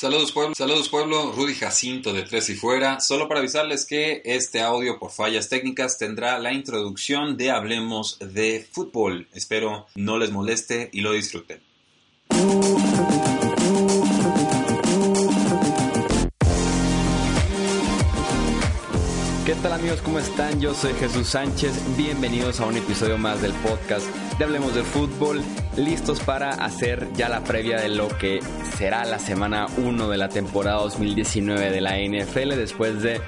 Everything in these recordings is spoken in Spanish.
Saludos pueblo, saludos pueblo, Rudy Jacinto de Tres y Fuera, solo para avisarles que este audio por fallas técnicas tendrá la introducción de Hablemos de Fútbol. Espero no les moleste y lo disfruten. ¿Qué tal amigos? ¿Cómo están? Yo soy Jesús Sánchez. Bienvenidos a un episodio más del podcast de Hablemos de Fútbol. Listos para hacer ya la previa de lo que será la semana 1 de la temporada 2019 de la NFL después de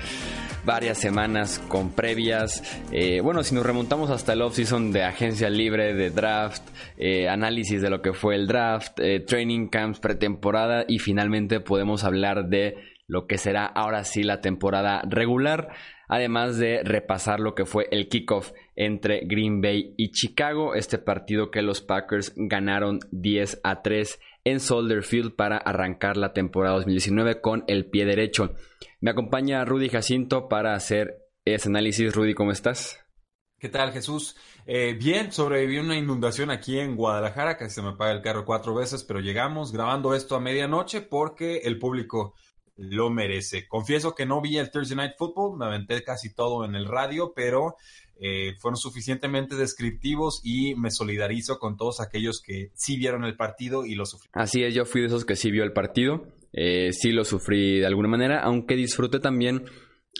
varias semanas con previas. Eh, bueno, si nos remontamos hasta el off-season de agencia libre, de draft, eh, análisis de lo que fue el draft, eh, training camps, pretemporada y finalmente podemos hablar de lo que será ahora sí la temporada regular además de repasar lo que fue el kickoff entre Green Bay y Chicago, este partido que los Packers ganaron 10 a 3 en Soldier Field para arrancar la temporada 2019 con el pie derecho. Me acompaña Rudy Jacinto para hacer ese análisis. Rudy, ¿cómo estás? ¿Qué tal, Jesús? Eh, bien, sobreviví una inundación aquí en Guadalajara, casi se me apaga el carro cuatro veces, pero llegamos grabando esto a medianoche porque el público lo merece. Confieso que no vi el Thursday Night Football, me aventé casi todo en el radio, pero eh, fueron suficientemente descriptivos y me solidarizo con todos aquellos que sí vieron el partido y lo sufrieron. Así es, yo fui de esos que sí vio el partido, eh, sí lo sufrí de alguna manera, aunque disfruté también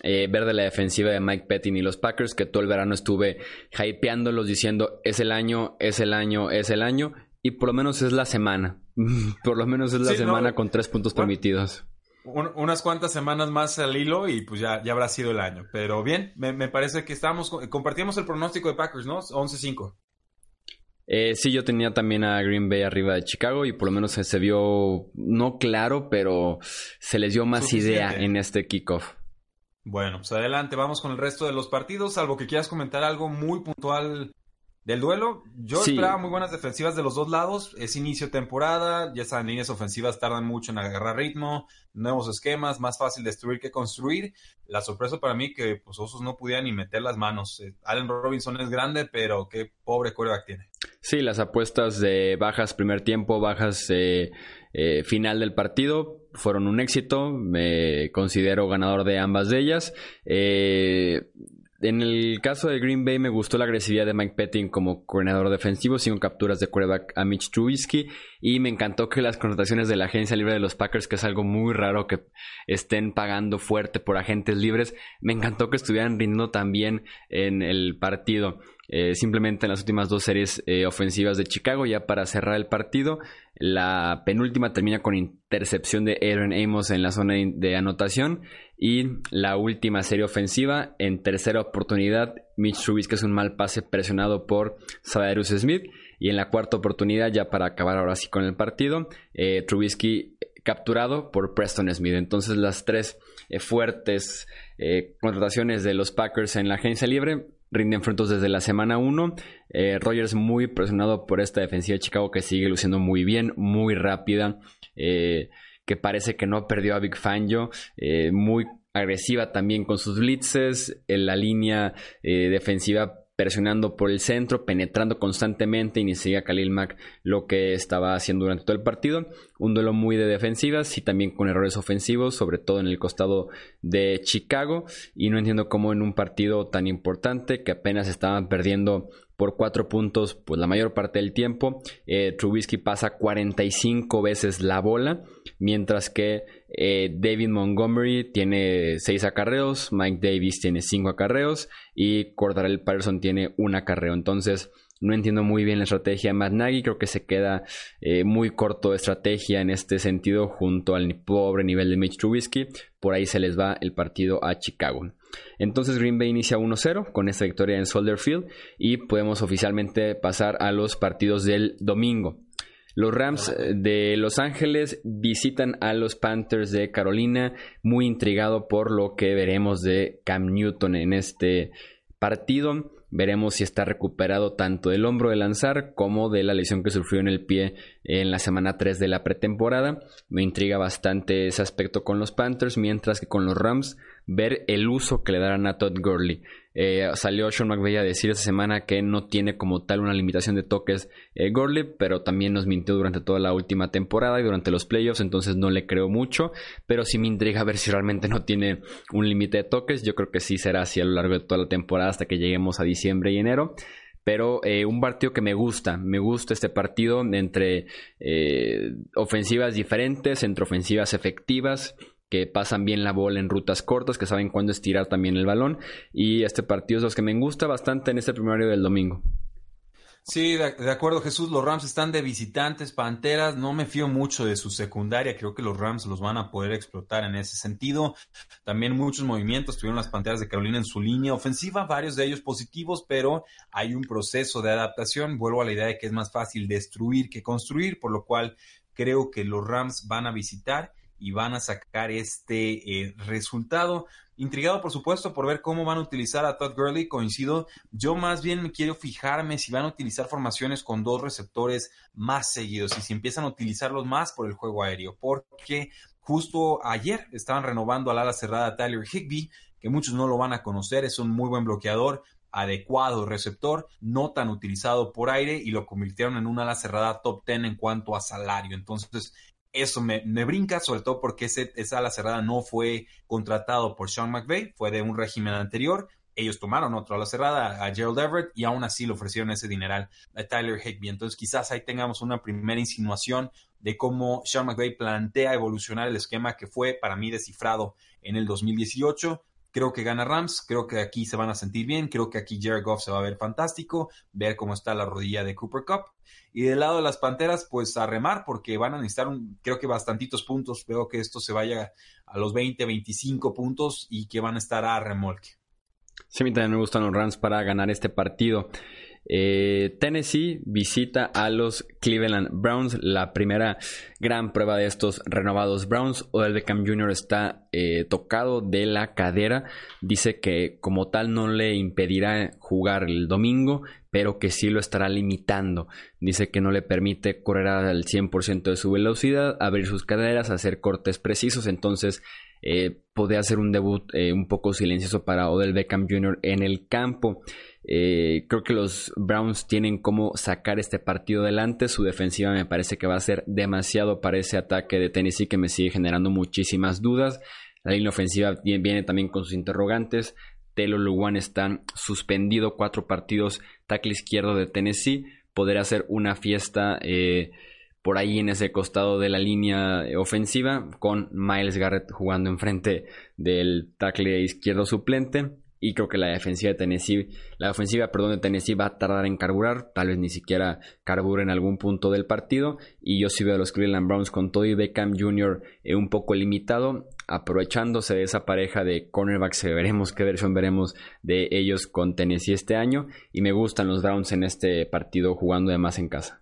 eh, ver de la defensiva de Mike Pettin y los Packers, que todo el verano estuve hypeándolos diciendo es el año, es el año, es el año, y por lo menos es la semana. por lo menos es la semana con tres puntos permitidos unas cuantas semanas más al hilo y pues ya, ya habrá sido el año. Pero bien, me, parece que estábamos, compartíamos el pronóstico de Packers, ¿no? 11-5. Eh, sí, yo tenía también a Green Bay arriba de Chicago y por lo menos se, vio, no claro, pero se les dio más idea en este kickoff. Bueno, pues adelante, vamos con el resto de los partidos, salvo que quieras comentar algo muy puntual del duelo, yo esperaba muy buenas defensivas de los dos lados. Es inicio de temporada, ya saben, líneas ofensivas tardan mucho en agarrar ritmo, nuevos esquemas, más fácil destruir que construir. La sorpresa para mí que pues Osos no pudieran ni meter las manos. Eh, Allen Robinson es grande, pero qué pobre quarterback tiene. Sí, las apuestas de bajas primer tiempo, bajas eh, eh, final del partido fueron un éxito. Me considero ganador de ambas de ellas. Eh, en el caso de Green Bay me gustó la agresividad de Mike Pettin como coordinador defensivo, sin capturas de quarterback a Mitch Trubisky y me encantó que las connotaciones de la agencia libre de los Packers, que es algo muy raro que estén pagando fuerte por agentes libres, me encantó que estuvieran rindiendo también en el partido. Eh, simplemente en las últimas dos series eh, ofensivas de Chicago, ya para cerrar el partido, la penúltima termina con intercepción de Aaron Amos en la zona de anotación y la última serie ofensiva en tercera oportunidad, Mitch Trubisky es un mal pase presionado por Sadarus Smith y en la cuarta oportunidad, ya para acabar ahora sí con el partido, eh, Trubisky capturado por Preston Smith. Entonces las tres fuertes contrataciones de los Packers en la agencia libre rinden frutos desde la semana 1. Eh, Rogers muy presionado por esta defensiva de Chicago que sigue luciendo muy bien, muy rápida, eh, que parece que no perdió a Big Fangio, eh, muy agresiva también con sus blitzes, en la línea defensiva presionando por el centro, penetrando constantemente y ni siquiera Khalil Mack lo que estaba haciendo durante todo el partido. Un duelo muy de defensivas y también con errores ofensivos, sobre todo en el costado de Chicago. Y no entiendo cómo en un partido tan importante que apenas estaban perdiendo por cuatro puntos, pues la mayor parte del tiempo. Eh, Trubisky pasa 45 veces la bola, mientras que eh, David Montgomery tiene 6 acarreos, Mike Davis tiene 5 acarreos y Cordarel Patterson tiene un acarreo. Entonces, no entiendo muy bien la estrategia de Matt Nagy. Creo que se queda eh, muy corto de estrategia en este sentido junto al pobre nivel de Mitch Trubisky. Por ahí se les va el partido a Chicago. Entonces Green Bay inicia 1-0 con esta victoria en Soldier Field y podemos oficialmente pasar a los partidos del domingo. Los Rams eh, de Los Ángeles visitan a los Panthers de Carolina, muy intrigado por lo que veremos de Cam Newton en este partido. Veremos si está recuperado tanto del hombro de lanzar como de la lesión que sufrió en el pie en la semana 3 de la pretemporada. Me intriga bastante ese aspecto con los Panthers, mientras que con los Rams ver el uso que le darán a Todd Gurley. Eh, salió Sean McVay a decir esta semana que no tiene como tal una limitación de toques eh, Gurley, pero también nos mintió durante toda la última temporada y durante los playoffs, entonces no le creo mucho, pero sí me intriga ver si realmente no tiene un límite de toques. Yo creo que sí será así a lo largo de toda la temporada hasta que lleguemos a diciembre y enero pero eh, un partido que me gusta, me gusta este partido entre eh, ofensivas diferentes, entre ofensivas efectivas, que pasan bien la bola en rutas cortas, que saben cuándo estirar también el balón. Y este partido es los que me gusta bastante en este primario del domingo. Sí, de, acuerdo Jesús, los Rams están de visitantes, Panteras, no me fío mucho de su secundaria, creo que los Rams los van a poder explotar en ese sentido. También muchos movimientos tuvieron las Panteras de Carolina en su línea ofensiva, varios de ellos positivos, pero hay un proceso de adaptación. Vuelvo a la idea de que es más fácil destruir que construir, por lo cual creo que los Rams van a visitar y van a sacar este eh, resultado. Intrigado, por supuesto, por ver cómo van a utilizar a Todd Gurley. Coincido. Yo más bien quiero fijarme si van a utilizar formaciones con dos receptores más seguidos y si empiezan a utilizarlos más por el juego aéreo. Porque justo ayer estaban renovando al ala cerrada Tyler Higby, que muchos no lo van a conocer. Es un muy buen bloqueador adecuado receptor, no tan utilizado por aire y lo convirtieron en una ala cerrada top 10 en cuanto a salario. Entonces, eso me, brinca, sobre todo porque ese, esa ala cerrada no fue contratado por Sean McVay, fue de un régimen anterior. Ellos tomaron otro ala cerrada, a Gerald Everett, y aún así le ofrecieron ese dineral a Tyler Higby. Entonces, quizás ahí tengamos una primera insinuación de cómo Sean McVay plantea evolucionar el esquema que fue para mí descifrado en el 2018 Creo que gana Rams, creo que aquí se van a sentir bien, creo que aquí Jared Goff se va a ver fantástico, ver cómo está la rodilla de Cooper Cup. Y del lado de las Panteras, pues a remar, porque van a necesitar, un, creo que bastantitos puntos. Veo que esto se vaya a los 20, 25 puntos y que van a estar a remolque. Sí, a mí también me gustan los Rams para ganar este partido. Eh, Tennessee visita a los Cleveland Browns, la primera gran prueba de estos renovados Browns. Odell Beckham Jr. está eh, tocado de la cadera, dice que como tal no le impedirá jugar el domingo, pero que sí lo estará limitando. Dice que no le permite correr al 100% de su velocidad, abrir sus caderas, hacer cortes precisos, entonces eh, podría hacer un debut un poco silencioso para Odell Beckham Jr. en el campo. Eh, creo que los Browns tienen cómo sacar este partido adelante. Su defensiva me parece que va a ser demasiado para ese ataque de Tennessee que me sigue generando muchísimas dudas. La línea ofensiva viene también con sus interrogantes. Telo Luwan está suspendido cuatro partidos. Tackle izquierdo de Tennessee. Podría hacer una fiesta eh, por ahí en ese costado de la línea ofensiva con Miles Garrett jugando enfrente del tackle izquierdo suplente y creo que la defensiva de Tennessee, la ofensiva, de Tennessee va a tardar en carburar, tal vez ni siquiera carbure en algún punto del partido y yo sí veo a los Cleveland Browns con todo Beckham Jr. Eh, un poco limitado, aprovechándose de esa pareja de cornerbacks, veremos qué versión veremos de ellos con Tennessee este año y me gustan los Browns en este partido jugando además en casa.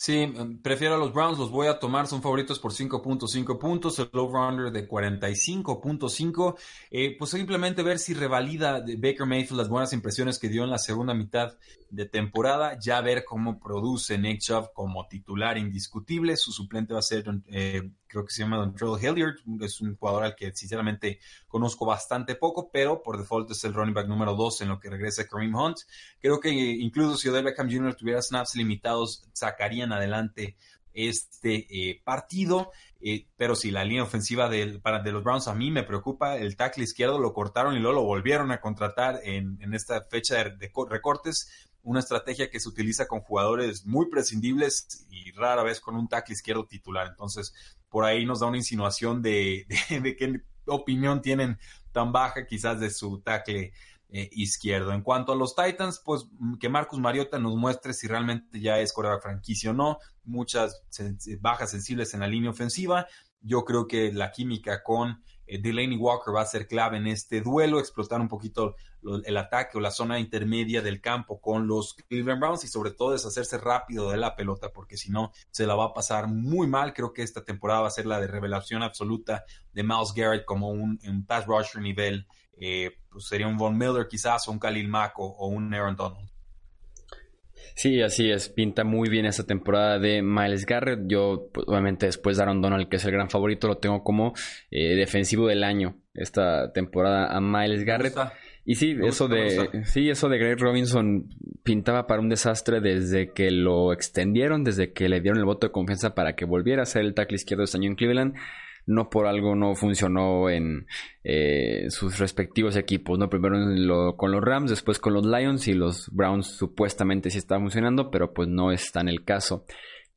Sí, em, prefiero a los Browns, los voy a tomar, son favoritos por 5.5 puntos, el over-under de 45.5. Eh, pues simplemente ver si revalida Baker Mayfield las buenas impresiones que dio en la segunda mitad de temporada, ya ver cómo produce Nick Chubb como titular indiscutible. Su suplente va a ser, eh, creo que se llama Don Trell Hilliard, es un jugador al que sinceramente conozco bastante poco, pero por default es el running back número 2 en lo que regresa Kareem Hunt. Creo que incluso si Odell Beckham Jr. tuviera snaps limitados, sacarían adelante este eh, partido. Eh, pero si la línea ofensiva de, para, de los Browns a mí me preocupa. El tackle izquierdo lo cortaron y luego lo volvieron a contratar en, esta fecha de, recortes una estrategia que se utiliza con jugadores muy prescindibles y rara vez con un tackle izquierdo titular. Entonces, por ahí nos da una insinuación de, de, qué opinión tienen tan baja quizás de su tackle eh, izquierdo. En cuanto a los Titans, pues mm, que Marcus Mariota nos muestre si realmente ya es coreback franquicia o no. Muchas bajas sensibles en la línea ofensiva. Yo creo que la química con eh, Delaney Walker va a ser clave en este duelo, explotar un poquito el ataque o la zona intermedia del campo con los Cleveland Browns y sobre todo deshacerse rápido de la pelota porque si no se la va a pasar muy mal. Creo que esta temporada va a ser la de revelación absoluta de Miles Garrett como un, pass rusher nivel. Eh, pues sería un Von Miller quizás o un Khalil Mack o un Aaron Donald. Sí, así es. Pinta muy bien esta temporada de Miles Garrett. Yo, pues, obviamente, después de Aaron Donald, que es el gran favorito, lo tengo como eh, defensivo del año esta temporada a Miles Garrett. Y sí, eso de sí, eso de Greg Robinson pintaba para un desastre desde que lo extendieron, desde que le dieron el voto de confianza para que volviera a ser el tackle izquierdo este año en Cleveland no por algo no funcionó en eh, sus respectivos equipos, ¿no? Primero con los Rams, después con los Lions y los Browns supuestamente sí está funcionando, pero pues no está en el caso.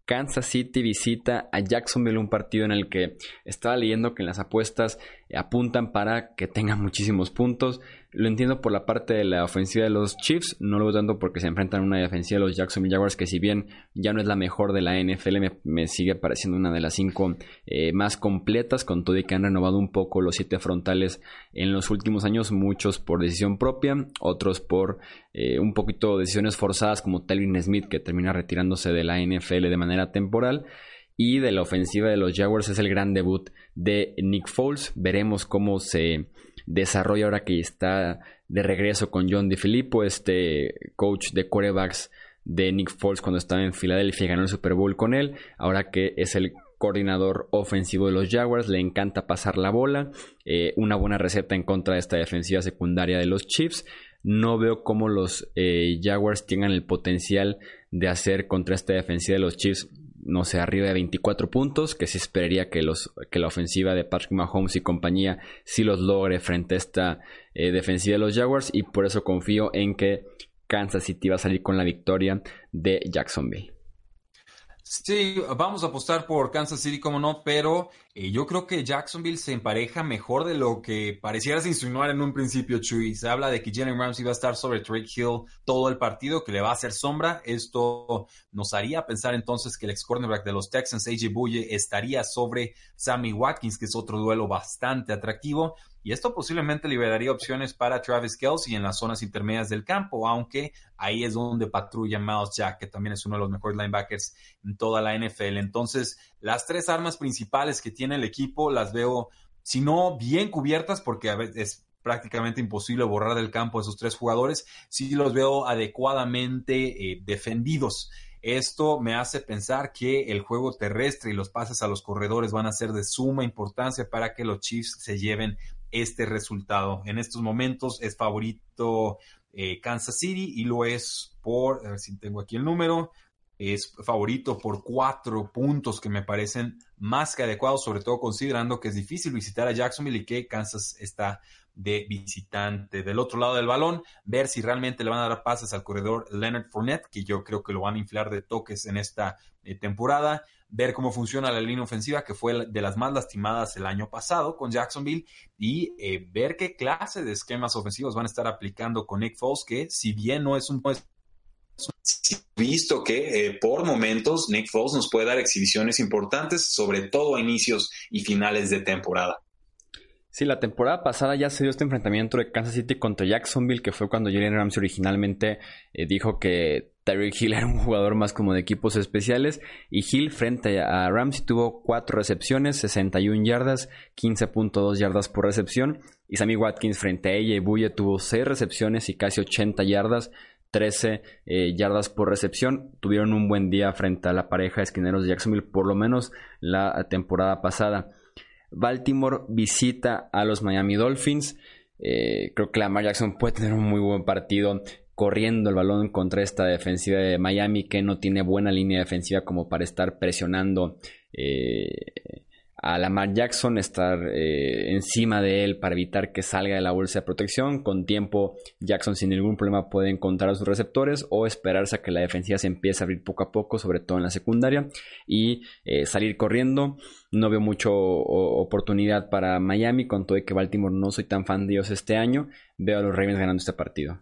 Kansas City visita a Jacksonville, un partido en el que estaba leyendo que en las apuestas apuntan para que tengan muchísimos puntos. Lo entiendo por la parte de la ofensiva de los Chiefs, no lo veo tanto porque se enfrentan a una defensiva de los Jacksonville Jaguars que si bien ya no es la mejor de la NFL, me, sigue pareciendo una de las cinco eh, más completas, con todo y que han renovado un poco los siete frontales en los últimos años, muchos por decisión propia, otros por eh, un poquito decisiones forzadas como Telvin Smith que termina retirándose de la NFL de manera temporal. Y de la ofensiva de los Jaguars es el gran debut de Nick Foles. Veremos cómo se desarrolla ahora que está de regreso con John DeFilippo, este coach de quarterbacks de Nick Foles cuando estaba en Filadelfia y ganó el Super Bowl con él. Ahora que es el coordinador ofensivo de los Jaguars, le encanta pasar la bola. Eh, una buena receta en contra de esta defensiva secundaria de los Chiefs. No veo cómo los eh, Jaguars tengan el potencial de hacer contra esta defensiva de los Chiefs no sé, arriba de 24 puntos, que se esperaría que, los, que la ofensiva de Patrick Mahomes y compañía sí los logre frente a esta eh, defensiva de los Jaguars y por eso confío en que Kansas City va a salir con la victoria de Jacksonville. Sí, vamos a apostar por Kansas City, como no, pero eh, yo creo que Jacksonville se empareja mejor de lo que pareciera insinuar en un principio, Chuy. Se habla de que Jalen Ramsey va a estar sobre Drake Hill todo el partido, que le va a hacer sombra. Esto nos haría pensar entonces que el ex cornerback de los Texans, AJ Buye, estaría sobre Sammy Watkins, que es otro duelo bastante atractivo. Y esto posiblemente liberaría opciones para Travis Kelsey en las zonas intermedias del campo, aunque ahí es donde patrulla Miles Jack, que también es uno de los mejores linebackers en toda la NFL. Entonces, las tres armas principales que tiene el equipo las veo, si no bien cubiertas, porque a veces es prácticamente imposible borrar del campo a esos tres jugadores, sí los veo adecuadamente eh, defendidos. Esto me hace pensar que el juego terrestre y los pases a los corredores van a ser de suma importancia para que los Chiefs se lleven este resultado. En estos momentos es favorito eh, Kansas City y lo es por, a ver si tengo aquí el número, es favorito por cuatro puntos que me parecen más que adecuados, sobre todo considerando que es difícil visitar a Jacksonville y que Kansas está de visitante. Del otro lado del balón, ver si realmente le van a dar pases al corredor Leonard Fournette, que yo creo que lo van a inflar de toques en esta eh, temporada. Ver cómo funciona la línea ofensiva, que fue de las más lastimadas el año pasado con Jacksonville, y eh, ver qué clase de esquemas ofensivos van a estar aplicando con Nick Foles, que si bien no es un visto que eh, por momentos Nick Foles nos puede dar exhibiciones importantes, sobre todo a inicios y finales de temporada. Sí, la temporada pasada ya se dio este enfrentamiento de Kansas City contra Jacksonville, que fue cuando Jalen Ramsey originalmente eh, dijo que Tyreek Hill era un jugador más como de equipos especiales. Y Hill frente a Ramsey tuvo 4 recepciones, 61 yardas, 15.2 yardas por recepción. Y Sammy Watkins frente a ella y Buye tuvo 6 recepciones y casi 80 yardas, 13 eh, yardas por recepción. Tuvieron un buen día frente a la pareja de esquineros de Jacksonville, por lo menos la temporada pasada. Baltimore visita a los Miami Dolphins. Eh, creo que Lamar Jackson puede tener un muy buen partido corriendo el balón contra esta defensiva de Miami que no tiene buena línea defensiva como para estar presionando eh, a Lamar Jackson, estar eh, encima de él para evitar que salga de la bolsa de protección. Con tiempo, Jackson sin ningún problema puede encontrar a sus receptores o esperarse a que la defensiva se empiece a abrir poco a poco, sobre todo en la secundaria, y eh, salir corriendo. No veo mucha oportunidad para Miami, con todo que Baltimore no soy tan fan de ellos este año. Veo a los Ravens ganando este partido.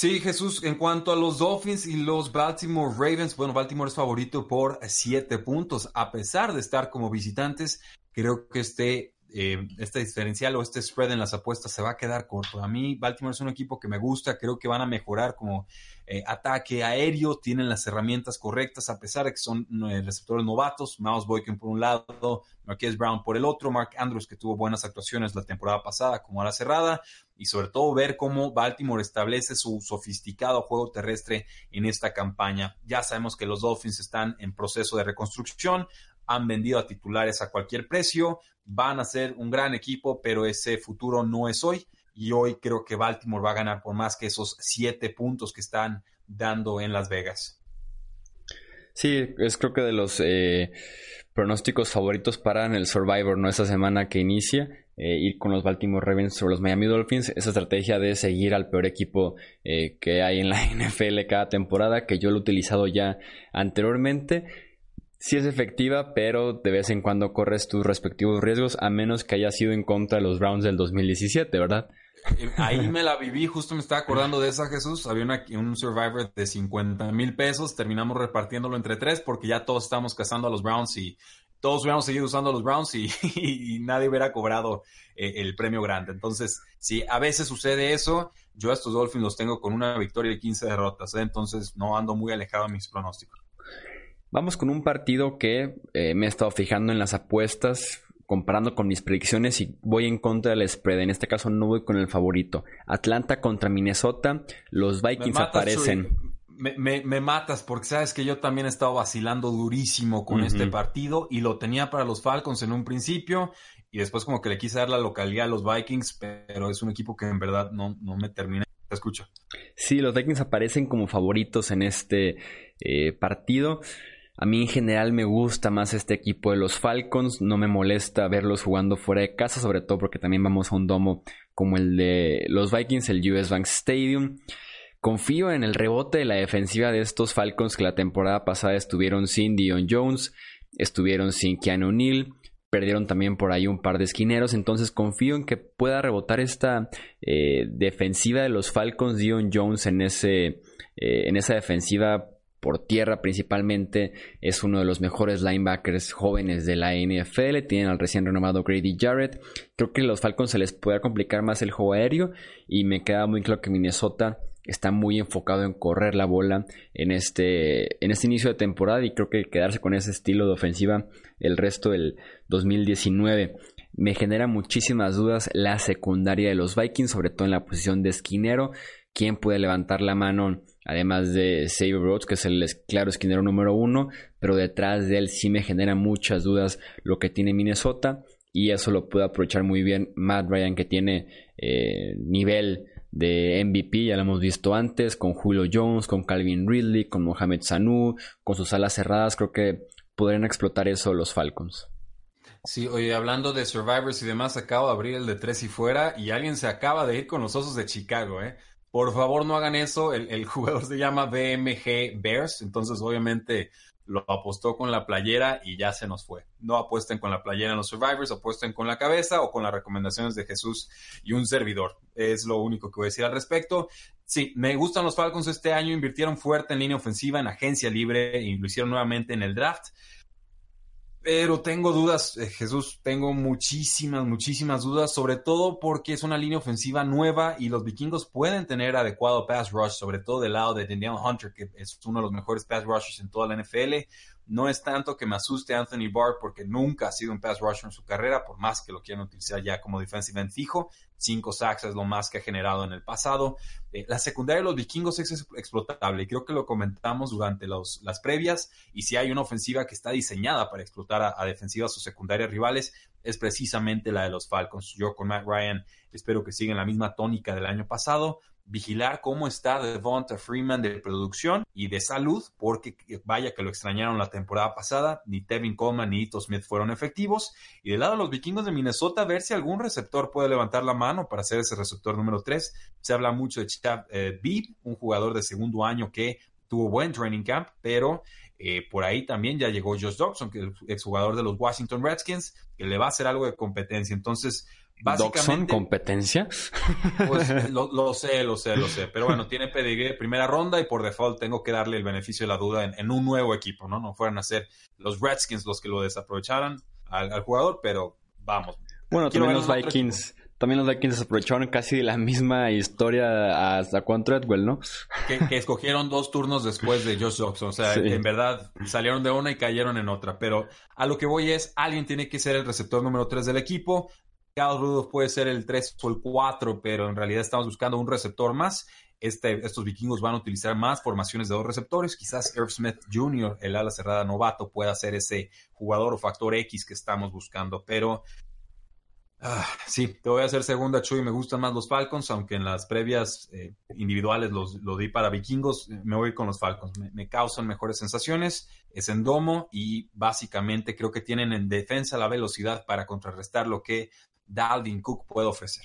Sí, Jesús, en cuanto a los Dolphins y los Baltimore Ravens, bueno, Baltimore es favorito por siete puntos, a pesar de estar como visitantes, creo que este eh, este diferencial o este spread en las apuestas se va a quedar corto. A mí Baltimore es un equipo que me gusta, creo que van a mejorar como eh, ataque aéreo, tienen las herramientas correctas a pesar de que son eh, receptores novatos, Miles Boykin por un lado, Marquez Brown por el otro, Mark Andrews que tuvo buenas actuaciones la temporada pasada como a la cerrada y sobre todo ver cómo Baltimore establece su sofisticado juego terrestre en esta campaña. Ya sabemos que los Dolphins están en proceso de reconstrucción, han vendido a titulares a cualquier precio, van a ser un gran equipo, pero ese futuro no es hoy. Y hoy creo que Baltimore va a ganar por más que esos siete puntos que están dando en Las Vegas. Sí, es creo que de los eh, pronósticos favoritos para el Survivor, ¿no? Esa semana que inicia, eh, ir con los Baltimore Ravens sobre los Miami Dolphins, esa estrategia de seguir al peor equipo eh, que hay en la NFL cada temporada, que yo lo he utilizado ya anteriormente sí es efectiva, pero de vez en cuando corres tus respectivos riesgos, a menos que haya sido en contra de los Browns del 2017, ¿verdad? Ahí me la viví, justo me estaba acordando de esa, Jesús. Había un Survivor de 50 mil pesos, terminamos repartiéndolo entre tres porque ya todos estábamos cazando a los Browns y todos hubiéramos seguido usando a los Browns y, nadie hubiera cobrado eh, el premio grande. Entonces, si a veces sucede eso, yo a estos Dolphins los tengo con una victoria y 15 derrotas, ¿eh? entonces no ando muy alejado de mis pronósticos. Vamos con un partido que eh, me he estado fijando en las apuestas, comparando con mis predicciones y voy en contra del spread. En este caso no voy con el favorito. Atlanta contra Minnesota. Los Vikings aparecen. Me, matas porque sabes que yo también he estado vacilando durísimo con este partido y lo tenía para los Falcons en un principio y después como que le quise dar la localidad a los Vikings, pero es un equipo que en verdad no, no me termina. Te escucho. Sí, los Vikings aparecen como favoritos en este eh, partido. A mí en general me gusta más este equipo de los Falcons, no me molesta verlos jugando fuera de casa, sobre todo porque también vamos a un domo como el de los Vikings, el US Bank Stadium. Confío en el rebote de la defensiva de estos Falcons que la temporada pasada estuvieron sin Dion Jones, estuvieron sin Keanu Neal, perdieron también por ahí un par de esquineros, entonces confío en que pueda rebotar esta eh, defensiva de los Falcons, Dion Jones en, ese, eh, en esa defensiva por tierra principalmente, es uno de los mejores linebackers jóvenes de la NFL, tienen al recién renovado Grady Jarrett, creo que a los Falcons se les puede complicar más el juego aéreo y me queda muy claro que Minnesota está muy enfocado en correr la bola en este, en este inicio de temporada y creo que quedarse con ese estilo de ofensiva el resto del 2019 me genera muchísimas dudas la secundaria de los Vikings, sobre todo en la posición de esquinero. ¿Quién puede levantar la mano además de Xavier Rhodes, que es el claro esquinero número uno, pero detrás de él sí me genera muchas dudas lo que tiene Minnesota y eso lo puede aprovechar muy bien Matt Ryan que tiene eh, nivel de MVP, ya lo hemos visto antes, con Julio Jones, con Calvin Ridley, con Mohamed Sanu, con sus alas cerradas, creo que podrían explotar eso los Falcons. Sí, oye, hablando de Survivors y demás, acabo de abrir el de tres y fuera y alguien se acaba de ir con los Osos de Chicago, ¿eh? Por favor, no hagan eso. El, jugador se llama BMG Bears, entonces obviamente lo apostó con la playera y ya se nos fue. No apuesten con la playera en los Survivors, apuesten con la cabeza o con las recomendaciones de Jesús y un servidor. Es lo único que voy a decir al respecto. Sí, me gustan los Falcons este año, invirtieron fuerte en línea ofensiva, en agencia libre y lo hicieron nuevamente en el draft. Pero tengo dudas, eh, Jesús, tengo muchísimas, muchísimas dudas, sobre todo porque es una línea ofensiva nueva y los vikingos pueden tener adecuado pass rush, sobre todo del lado de Daniel Hunter, que es uno de los mejores pass rushers en toda la NFL. No es tanto que me asuste Anthony Barr porque nunca ha sido un pass rusher en su carrera, por más que lo quieran utilizar ya como defensive end fijo. Cinco sacks es lo más que ha generado en el pasado. Eh, la secundaria de los vikingos es explotable creo que lo comentamos durante las previas. Y si hay una ofensiva que está diseñada para explotar a, a defensivas o secundarias rivales, es precisamente la de los Falcons. Yo con Matt Ryan espero que sigan la misma tónica del año pasado vigilar cómo está Devonta Freeman de producción y de salud, porque vaya que lo extrañaron la temporada pasada, ni Tevin Coleman ni Ito Smith fueron efectivos. Y del lado de los vikingos de Minnesota, ver si algún receptor puede levantar la mano para ser ese receptor número 3. Se habla mucho de Chita eh, un jugador de segundo año que tuvo buen training camp, pero eh, por ahí también ya llegó Josh Dobson, que es exjugador de los Washington Redskins, que le va a hacer algo de competencia. Entonces, Básicamente, competencia. Pues lo, sé, lo sé, lo sé. Pero bueno, tiene pedigree primera ronda y por default tengo que darle el beneficio de la duda en, un nuevo equipo, ¿no? No fueran a ser los Redskins los que lo desaprovecharan al, jugador, pero vamos. Bueno, también los Vikings. También los Vikings aprovecharon casi la misma historia hasta Juan Treadwell, ¿no? Que, escogieron dos turnos después de Josh Jobson. O sea, en verdad salieron de una y cayeron en otra. Pero a lo que voy es, alguien tiene que ser el receptor número 3 del equipo. Carl Rudolph puede ser el 3 o el 4, pero en realidad estamos buscando un receptor más. Este, estos vikingos van a utilizar más formaciones de dos receptores. Quizás Irv Smith Jr., el ala cerrada novato, pueda ser ese jugador o factor X que estamos buscando. Pero Ah, sí, te voy a hacer segunda, Chuy. Me gustan más los Falcons, aunque en las previas eh, individuales los, lo di para vikingos. Me voy con los Falcons. Me, causan mejores sensaciones. Es en domo y básicamente creo que tienen en defensa la velocidad para contrarrestar lo que Dalvin Cook puede ofrecer.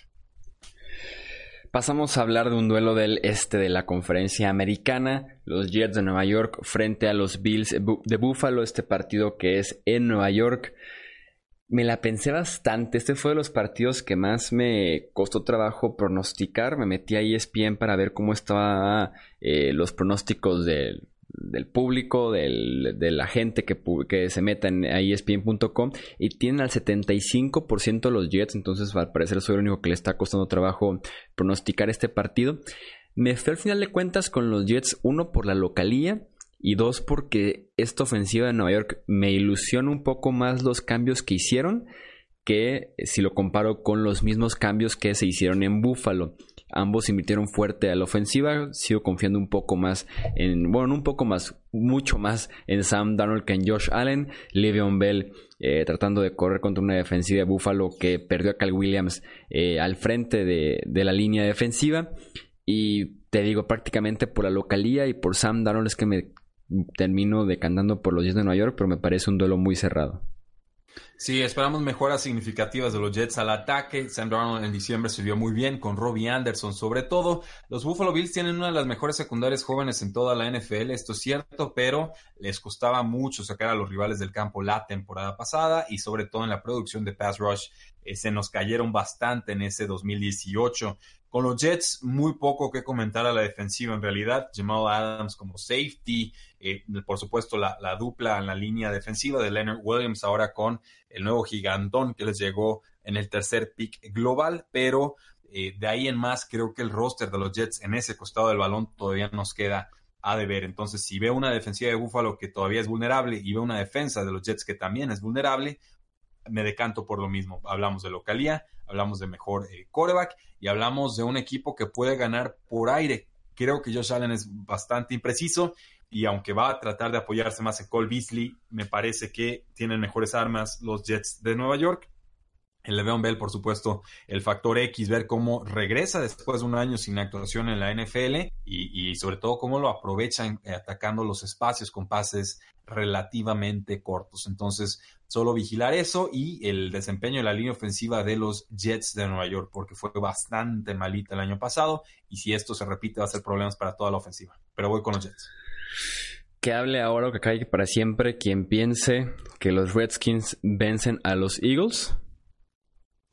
Pasamos a hablar de un duelo del este de la conferencia americana, los Jets de Nueva York frente a los Bills de Buffalo, este partido que es en Nueva York me la pensé bastante. Este fue de los partidos que más me costó trabajo pronosticar. Me metí a ESPN para ver cómo estaban eh, los pronósticos del, público, de la gente que, que se meta en ESPN.com y tienen al 75% los Jets. Entonces, al parecer, soy el único que le está costando trabajo pronosticar este partido. Me fui al final de cuentas con los Jets, uno por la localía y dos, porque esta ofensiva de Nueva York me ilusiona un poco más los cambios que hicieron que si lo comparo con los mismos cambios que se hicieron en Buffalo. Ambos invirtieron fuerte a la ofensiva. Sigo confiando un poco más en, bueno, un poco más, mucho más en Sam Darnold que en Josh Allen. Le'Veon Bell eh, tratando de correr contra una defensiva de Buffalo que perdió a Cal Williams eh, al frente de, de la línea defensiva. Y te digo, prácticamente por la localía y por Sam Darnold es que me termino decantando por los Jets de Nueva York, pero me parece un duelo muy cerrado. Sí, esperamos mejoras significativas de los Jets al ataque. Sam Darnold en diciembre se vio muy bien con Robbie Anderson, sobre todo. Los Buffalo Bills tienen una de las mejores secundarias jóvenes en toda la NFL, esto es cierto, pero les costaba mucho sacar a los rivales del campo la temporada pasada y sobre todo en la producción de pass rush eh, se nos cayeron bastante en ese 2018. Con los Jets, muy poco que comentar a la defensiva en realidad. Jamal Adams como safety, eh, por supuesto la, dupla en la línea defensiva de Leonard Williams ahora con el nuevo gigantón que les llegó en el tercer pick global, pero eh, de ahí en más creo que el roster de los Jets en ese costado del balón todavía nos queda a deber. Entonces, si veo una defensiva de Buffalo que todavía es vulnerable y veo una defensa de los Jets que también es vulnerable, me decanto por lo mismo. Hablamos de localía, hablamos de mejor eh, y hablamos de un equipo que puede ganar por aire. Creo que Josh Allen es bastante impreciso y aunque va a tratar de apoyarse más en Cole Beasley, me parece que tienen mejores armas los Jets de Nueva York. El Le'Veon Bell, por supuesto, el factor X, ver cómo regresa después de un año sin actuación en la NFL y, y sobre todo cómo lo aprovechan eh, atacando los espacios con pases relativamente cortos. Entonces, solo vigilar eso y el desempeño de la línea ofensiva de los Jets de Nueva York, porque fue bastante malita el año pasado y si esto se repite va a ser problemas para toda la ofensiva. Pero voy con los Jets. Que hable ahora o que caiga para siempre quien piense que los Redskins vencen a los Eagles.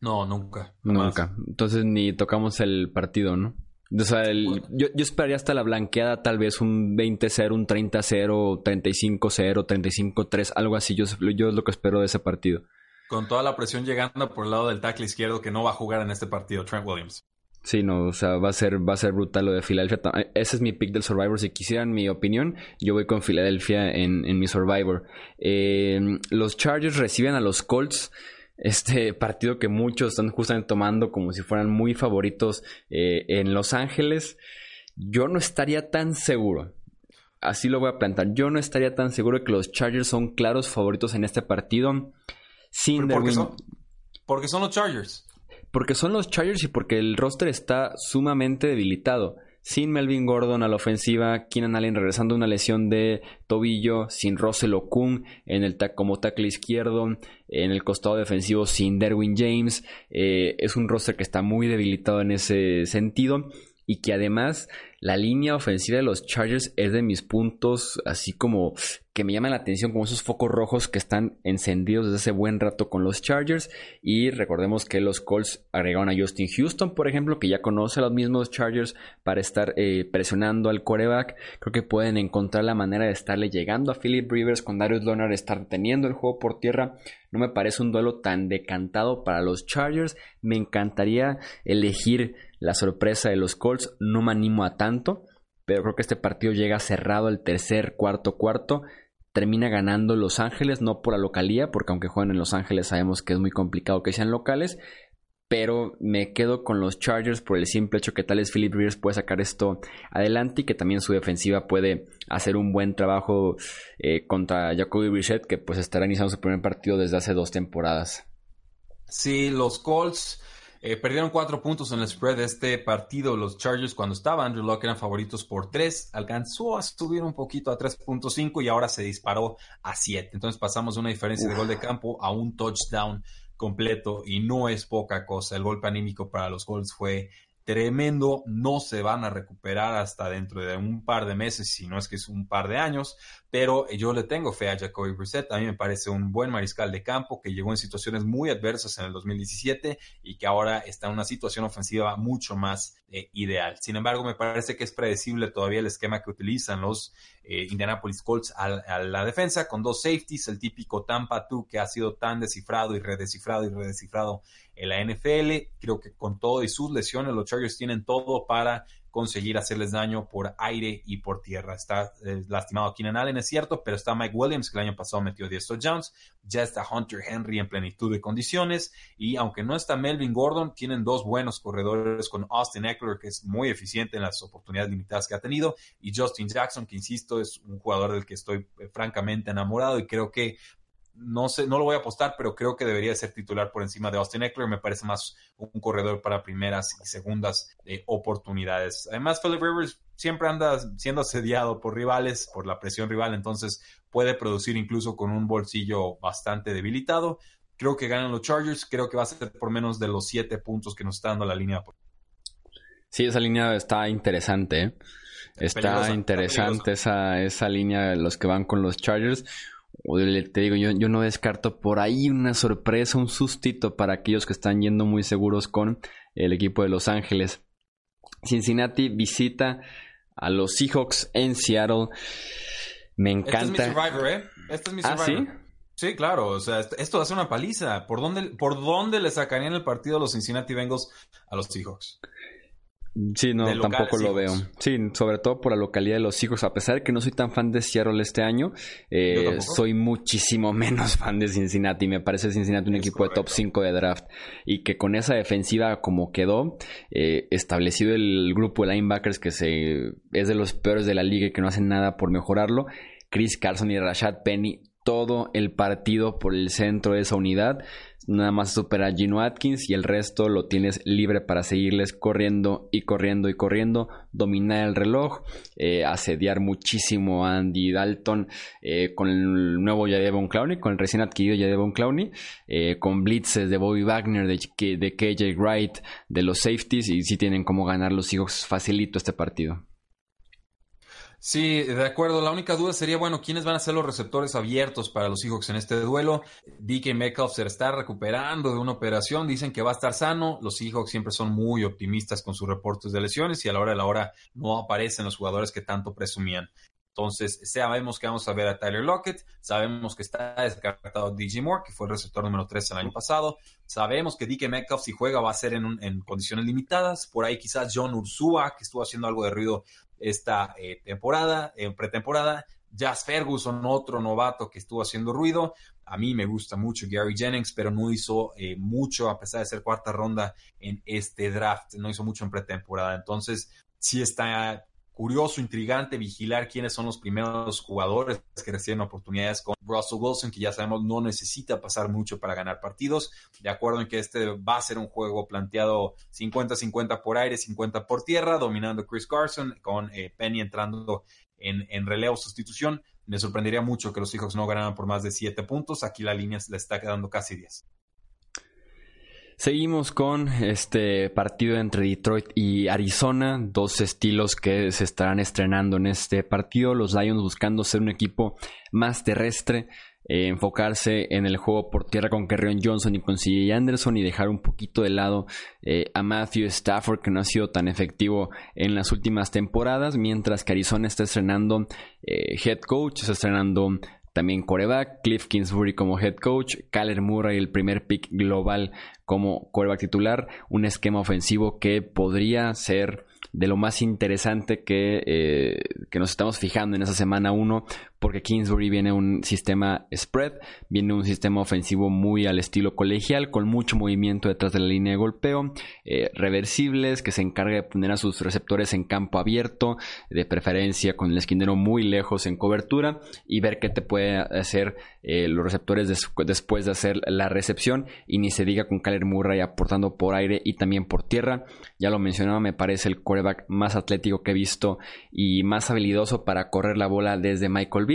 No, nunca. Nunca. Entonces ni tocamos el partido, ¿no? O sea, yo, esperaría hasta la blanqueada, tal vez un 20-0, un 30-0, 35-0, 35-3, algo así. Yo, yo es lo que espero de ese partido. Con toda la presión llegando por el lado del tackle izquierdo que no va a jugar en este partido, Trent Williams. Sí, no, o sea, va a ser, va a ser brutal lo de Filadelfia. Ese es mi pick del Survivor. Si quisieran mi opinión, yo voy con Filadelfia en, en mi Survivor. Eh, los Chargers reciben a los Colts este partido que muchos están justamente tomando como si fueran muy favoritos eh, en Los Ángeles, yo no estaría tan seguro. Así lo voy a plantar. Yo no estaría tan seguro de que los Chargers son claros favoritos en este partido. Sin porque, son, porque son los Chargers. Porque son los Chargers y porque el roster está sumamente debilitado sin Melvin Gordon a la ofensiva, Keenan Allen regresando una lesión de tobillo, sin Russell Okung en el como tackle izquierdo, en el costado defensivo sin Derwin James, eh, es un roster que está muy debilitado en ese sentido y que además la línea ofensiva de los Chargers es de mis puntos así como que me llaman la atención como esos focos rojos que están encendidos desde hace buen rato con los Chargers. Y recordemos que los Colts agregaron a Justin Houston, por ejemplo, que ya conoce a los mismos Chargers para estar eh, presionando al coreback. Creo que pueden encontrar la manera de estarle llegando a Philip Rivers con Darius Leonard, estar teniendo el juego por tierra. No me parece un duelo tan decantado para los Chargers. Me encantaría elegir la sorpresa de los Colts. No me animo a tanto pero creo que este partido llega cerrado el tercer, cuarto, cuarto. Termina ganando Los Ángeles, no por la localía, porque aunque jueguen en Los Ángeles sabemos que es muy complicado que sean locales. Pero me quedo con los Chargers por el simple hecho que tal vez Philip Rivers puede sacar esto adelante y que también su defensiva puede hacer un buen trabajo eh, contra Jacoby Brissett, que pues estará iniciando su primer partido desde hace dos temporadas. Sí, los Colts eh, perdieron cuatro puntos en el spread de este partido. Los Chargers, cuando estaba Andrew Locke, eran favoritos por tres. Alcanzó a subir un poquito a 3.5 y ahora se disparó a 7. Entonces pasamos de una diferencia de gol de campo a un touchdown completo y no es poca cosa. El golpe anímico para los Colts fue tremendo, no se van a recuperar hasta dentro de un par de meses, si no es que es un par de años, pero yo le tengo fe a Jacoby Brissett, a mí me parece un buen mariscal de campo que llegó en situaciones muy adversas en el 2017 y que ahora está en una situación ofensiva mucho más eh, ideal. Sin embargo, me parece que es predecible todavía el esquema que utilizan los eh, Indianapolis Colts a, la defensa con dos safeties, el típico Tampa 2 que ha sido tan descifrado y redescifrado y redescifrado en la NFL. Creo que con todo y sus lesiones, los Chargers tienen todo para conseguir hacerles daño por aire y por tierra. Está eh, lastimado Keenan Allen, es cierto, pero está Mike Williams, que el año pasado metió 10 touchdowns. Ya está Hunter Henry en plenitud de condiciones. Y aunque no está Melvin Gordon, tienen dos buenos corredores con Austin Eckler, que es muy eficiente en las oportunidades limitadas que ha tenido, y Justin Jackson, que insisto, es un jugador del que estoy eh, francamente enamorado y creo que no sé, no lo voy a apostar, pero creo que debería ser titular por encima de Austin Eckler. Me parece más un corredor para primeras y segundas eh, oportunidades. Además, Philip Rivers siempre anda siendo asediado por rivales, por la presión rival, entonces puede producir incluso con un bolsillo bastante debilitado. Creo que ganan los Chargers, creo que va a ser por menos de los siete puntos que nos está dando la línea. Sí, esa línea está interesante. ¿eh? Está interesante esa, esa línea de los que van con los Chargers te digo, yo, yo, no descarto por ahí una sorpresa, un sustito para aquellos que están yendo muy seguros con el equipo de Los Ángeles. Cincinnati visita a los Seahawks en Seattle. Me encanta. Este es mi survivor, ¿eh? Este es mi survivor. ¿Ah, sí? Sí, claro, o sea, esto va a ser una paliza. ¿Por dónde, ¿Por dónde le sacarían el partido a los Cincinnati Bengals a los Seahawks? Sí, no, tampoco lo veo. Sí, sobre todo por la localidad de los hijos. A pesar de que no soy tan fan de Seattle este año, eh, soy muchísimo menos fan de Cincinnati. Me parece Cincinnati un equipo de top 5 de draft. Y que con esa defensiva como quedó, eh, establecido el grupo de linebackers que se, es de los peores de la liga y que no hacen nada por mejorarlo. Chris Carson y Rashad Penny todo el partido por el centro de esa unidad. Nada más supera a Gino Atkins y el resto lo tienes libre para seguirles corriendo y corriendo y corriendo, dominar el reloj, eh, asediar muchísimo a Andy Dalton eh, con el nuevo Yadevon Clowney, con el recién adquirido Yadevon Clowney, eh, con blitzes de Bobby Wagner, de, de KJ Wright, de los safeties y si tienen como ganar los hijos facilito este partido. Sí, de acuerdo. La única duda sería, bueno, ¿quiénes van a ser los receptores abiertos para los Seahawks en este duelo? DK Metcalf se está recuperando de una operación, dicen que va a estar sano. Los Seahawks siempre son muy optimistas con sus reportes de lesiones y a la hora de la hora no aparecen los jugadores que tanto presumían. Entonces, sabemos que vamos a ver a Tyler Lockett, sabemos que está descartado DJ Moore, que fue el receptor número 3 el año pasado, sabemos que DK Metcalf si juega va a ser en, en condiciones limitadas, por ahí quizás John Ursua, que estuvo haciendo algo de ruido esta eh, temporada, en pretemporada. Jazz Ferguson, otro novato que estuvo haciendo ruido. A mí me gusta mucho Gary Jennings, pero no hizo eh, mucho, a pesar de ser cuarta ronda en este draft. No hizo mucho en pretemporada. Entonces, sí está curioso, intrigante vigilar quiénes son los primeros jugadores que reciben oportunidades con Russell Wilson, que ya sabemos no necesita pasar mucho para ganar partidos. De acuerdo en que este va a ser un juego planteado 50-50 por aire, 50 por tierra, dominando Chris Carson, con eh, Penny entrando en, en, relevo sustitución. Me sorprendería mucho que los Seahawks no ganaran por más de 7 puntos. Aquí la línea le está quedando casi 10. Seguimos con este partido entre Detroit y Arizona, dos estilos que se estarán estrenando en este partido. Los Lions buscando ser un equipo más terrestre, eh, enfocarse en el juego por tierra con Kerryon Johnson y con CJ Anderson y dejar un poquito de lado eh, a Matthew Stafford que no ha sido tan efectivo en las últimas temporadas, mientras que Arizona está estrenando eh, head coach, está estrenando también coreback, Cliff Kingsbury como head coach, Kyler Murray el primer pick global como coreback titular, un esquema ofensivo que podría ser de lo más interesante que, eh, que nos estamos fijando en esa semana 1 porque Kingsbury viene un sistema spread, viene un sistema ofensivo muy al estilo colegial, con mucho movimiento detrás de la línea de golpeo, eh, reversibles, que se encarga de poner a sus receptores en campo abierto, de preferencia con el esquinero muy lejos en cobertura, y ver qué te puede hacer eh, los receptores después de hacer la recepción, y ni se diga con Kyler Murray aportando por aire y también por tierra. Ya lo mencionaba, me parece el coreback más atlético que he visto y más habilidoso para correr la bola desde Michael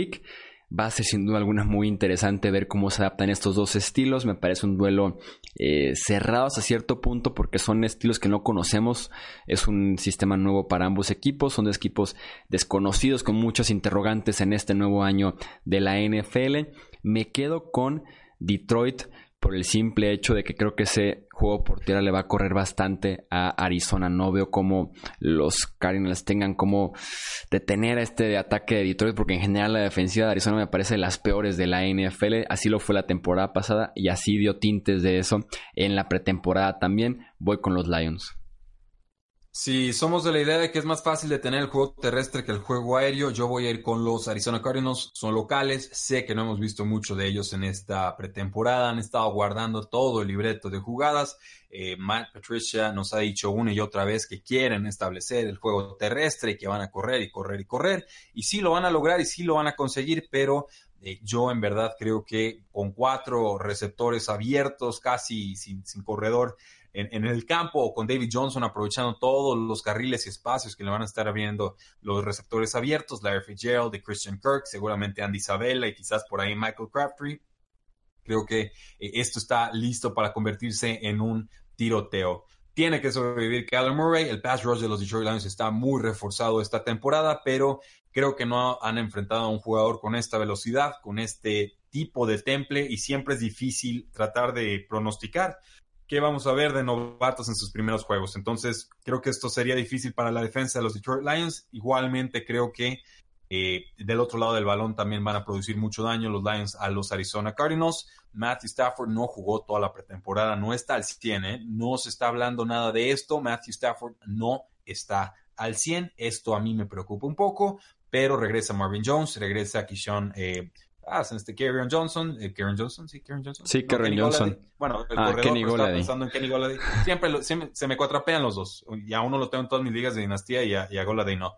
Va a ser sin duda alguna muy interesante ver cómo se adaptan estos dos estilos. Me parece un duelo eh, cerrado hasta cierto punto porque son estilos que no conocemos. Es un sistema nuevo para ambos equipos. Son dos equipos desconocidos con muchos interrogantes en este nuevo año de la NFL. Me quedo con Detroit por el simple hecho de que creo que ese juego por tierra le va a correr bastante a Arizona. No veo cómo los Cardinals tengan como detener a este ataque de Detroit, porque en general la defensiva de Arizona me parece de las peores de la NFL. Así lo fue la temporada pasada y así dio tintes de eso en la pretemporada también. Voy con los Lions. Si somos de la idea de que es más fácil de tener el juego terrestre que el juego aéreo, yo voy a ir con los Arizona Cardinals. Son locales, sé que no hemos visto mucho de ellos en esta pretemporada, han estado guardando todo el libreto de jugadas. Eh, Matt Patricia nos ha dicho una y otra vez que quieren establecer el juego terrestre y que van a correr y correr y correr. Y sí lo van a lograr y sí lo van a conseguir, pero eh, yo en verdad creo que con cuatro receptores abiertos, casi sin, sin corredor, en, el campo o con David Johnson aprovechando todos los carriles y espacios que le van a estar abriendo los receptores abiertos, Larry Fitzgerald, de Christian Kirk, seguramente Andy Isabella y quizás por ahí Michael Crabtree. Creo que eh, esto está listo para convertirse en un tiroteo. Tiene que sobrevivir Kyler Murray. El pass rush de los Detroit Lions está muy reforzado esta temporada, pero creo que no han enfrentado a un jugador con esta velocidad, con este tipo de temple y siempre es difícil tratar de pronosticar qué vamos a ver de novatos en sus primeros juegos. Entonces, creo que esto sería difícil para la defensa de los Detroit Lions. Igualmente, creo que eh, del otro lado del balón también van a producir mucho daño los Lions a los Arizona Cardinals. Matthew Stafford no jugó toda la pretemporada, no está al 100, ¿eh? no se está hablando nada de esto. Matthew Stafford no está al 100. Esto a mí me preocupa un poco, pero regresa Marvin Jones, regresa Kishon eh, Ah, este Kerryon Johnson, eh, Johnson, sí, Kerryon Johnson. Sí, Kerryon Johnson. Bueno, el ah, corredor, Kenny estaba pensando en Kenny Golladay. Siempre se, me, cuatrapean los dos. Y a uno lo tengo en todas mis ligas de dinastía y a, y a Golladay no.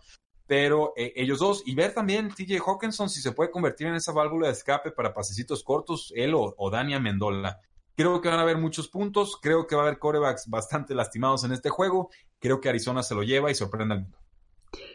Pero eh, ellos dos, y ver también TJ Hawkinson si se puede convertir en esa válvula de escape para pasecitos cortos, él o, o Dania Mendola. Creo que van a haber muchos puntos, creo que va a haber corebacks bastante lastimados en este juego, creo que Arizona se lo lleva y sorprende al mundo.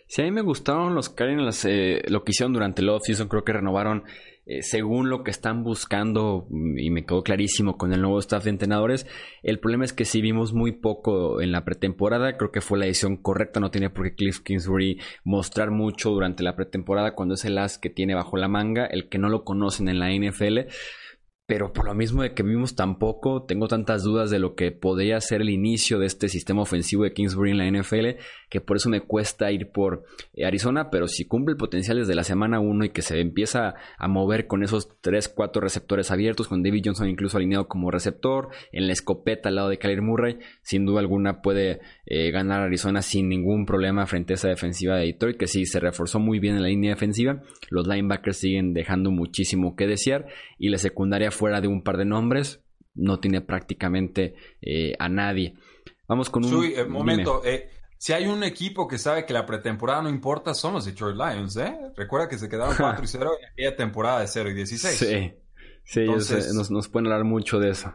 Si a mí me gustaron los Cardinals, eh, lo que hicieron durante el off-season, creo que renovaron eh, según lo que están buscando, y me quedó clarísimo con el nuevo staff de entrenadores, el problema es que si vimos muy poco en la pretemporada, creo que fue la decisión correcta, no tiene por qué Cliff Kingsbury mostrar mucho durante la pretemporada cuando es el as que tiene bajo la manga, el que no lo conocen en la NFL pero por lo mismo de que vimos tan poco, tengo tantas dudas de lo que podría ser el inicio de este sistema ofensivo de Kingsbury en la NFL, que por eso me cuesta ir por eh, Arizona, pero si cumple el potencial desde la semana 1 y que se empieza a mover con esos 3, 4 receptores abiertos, con David Johnson incluso alineado como receptor, en la escopeta al lado de Kyler Murray, sin duda alguna puede eh, ganar Arizona sin ningún problema frente a esa defensiva de Detroit, que sí se reforzó muy bien en la línea defensiva, los linebackers siguen dejando muchísimo que desear y la secundaria fuera de un par de nombres, no tiene prácticamente eh, a nadie. Vamos con un... Eh, momento, eh, si hay un equipo que sabe que la pretemporada no importa, son los Detroit Lions, ¿eh? Recuerda que se quedaron 4 y 0 en aquella temporada de 0 y 16. Sí, sí, Entonces, nos, nos pueden hablar mucho de eso.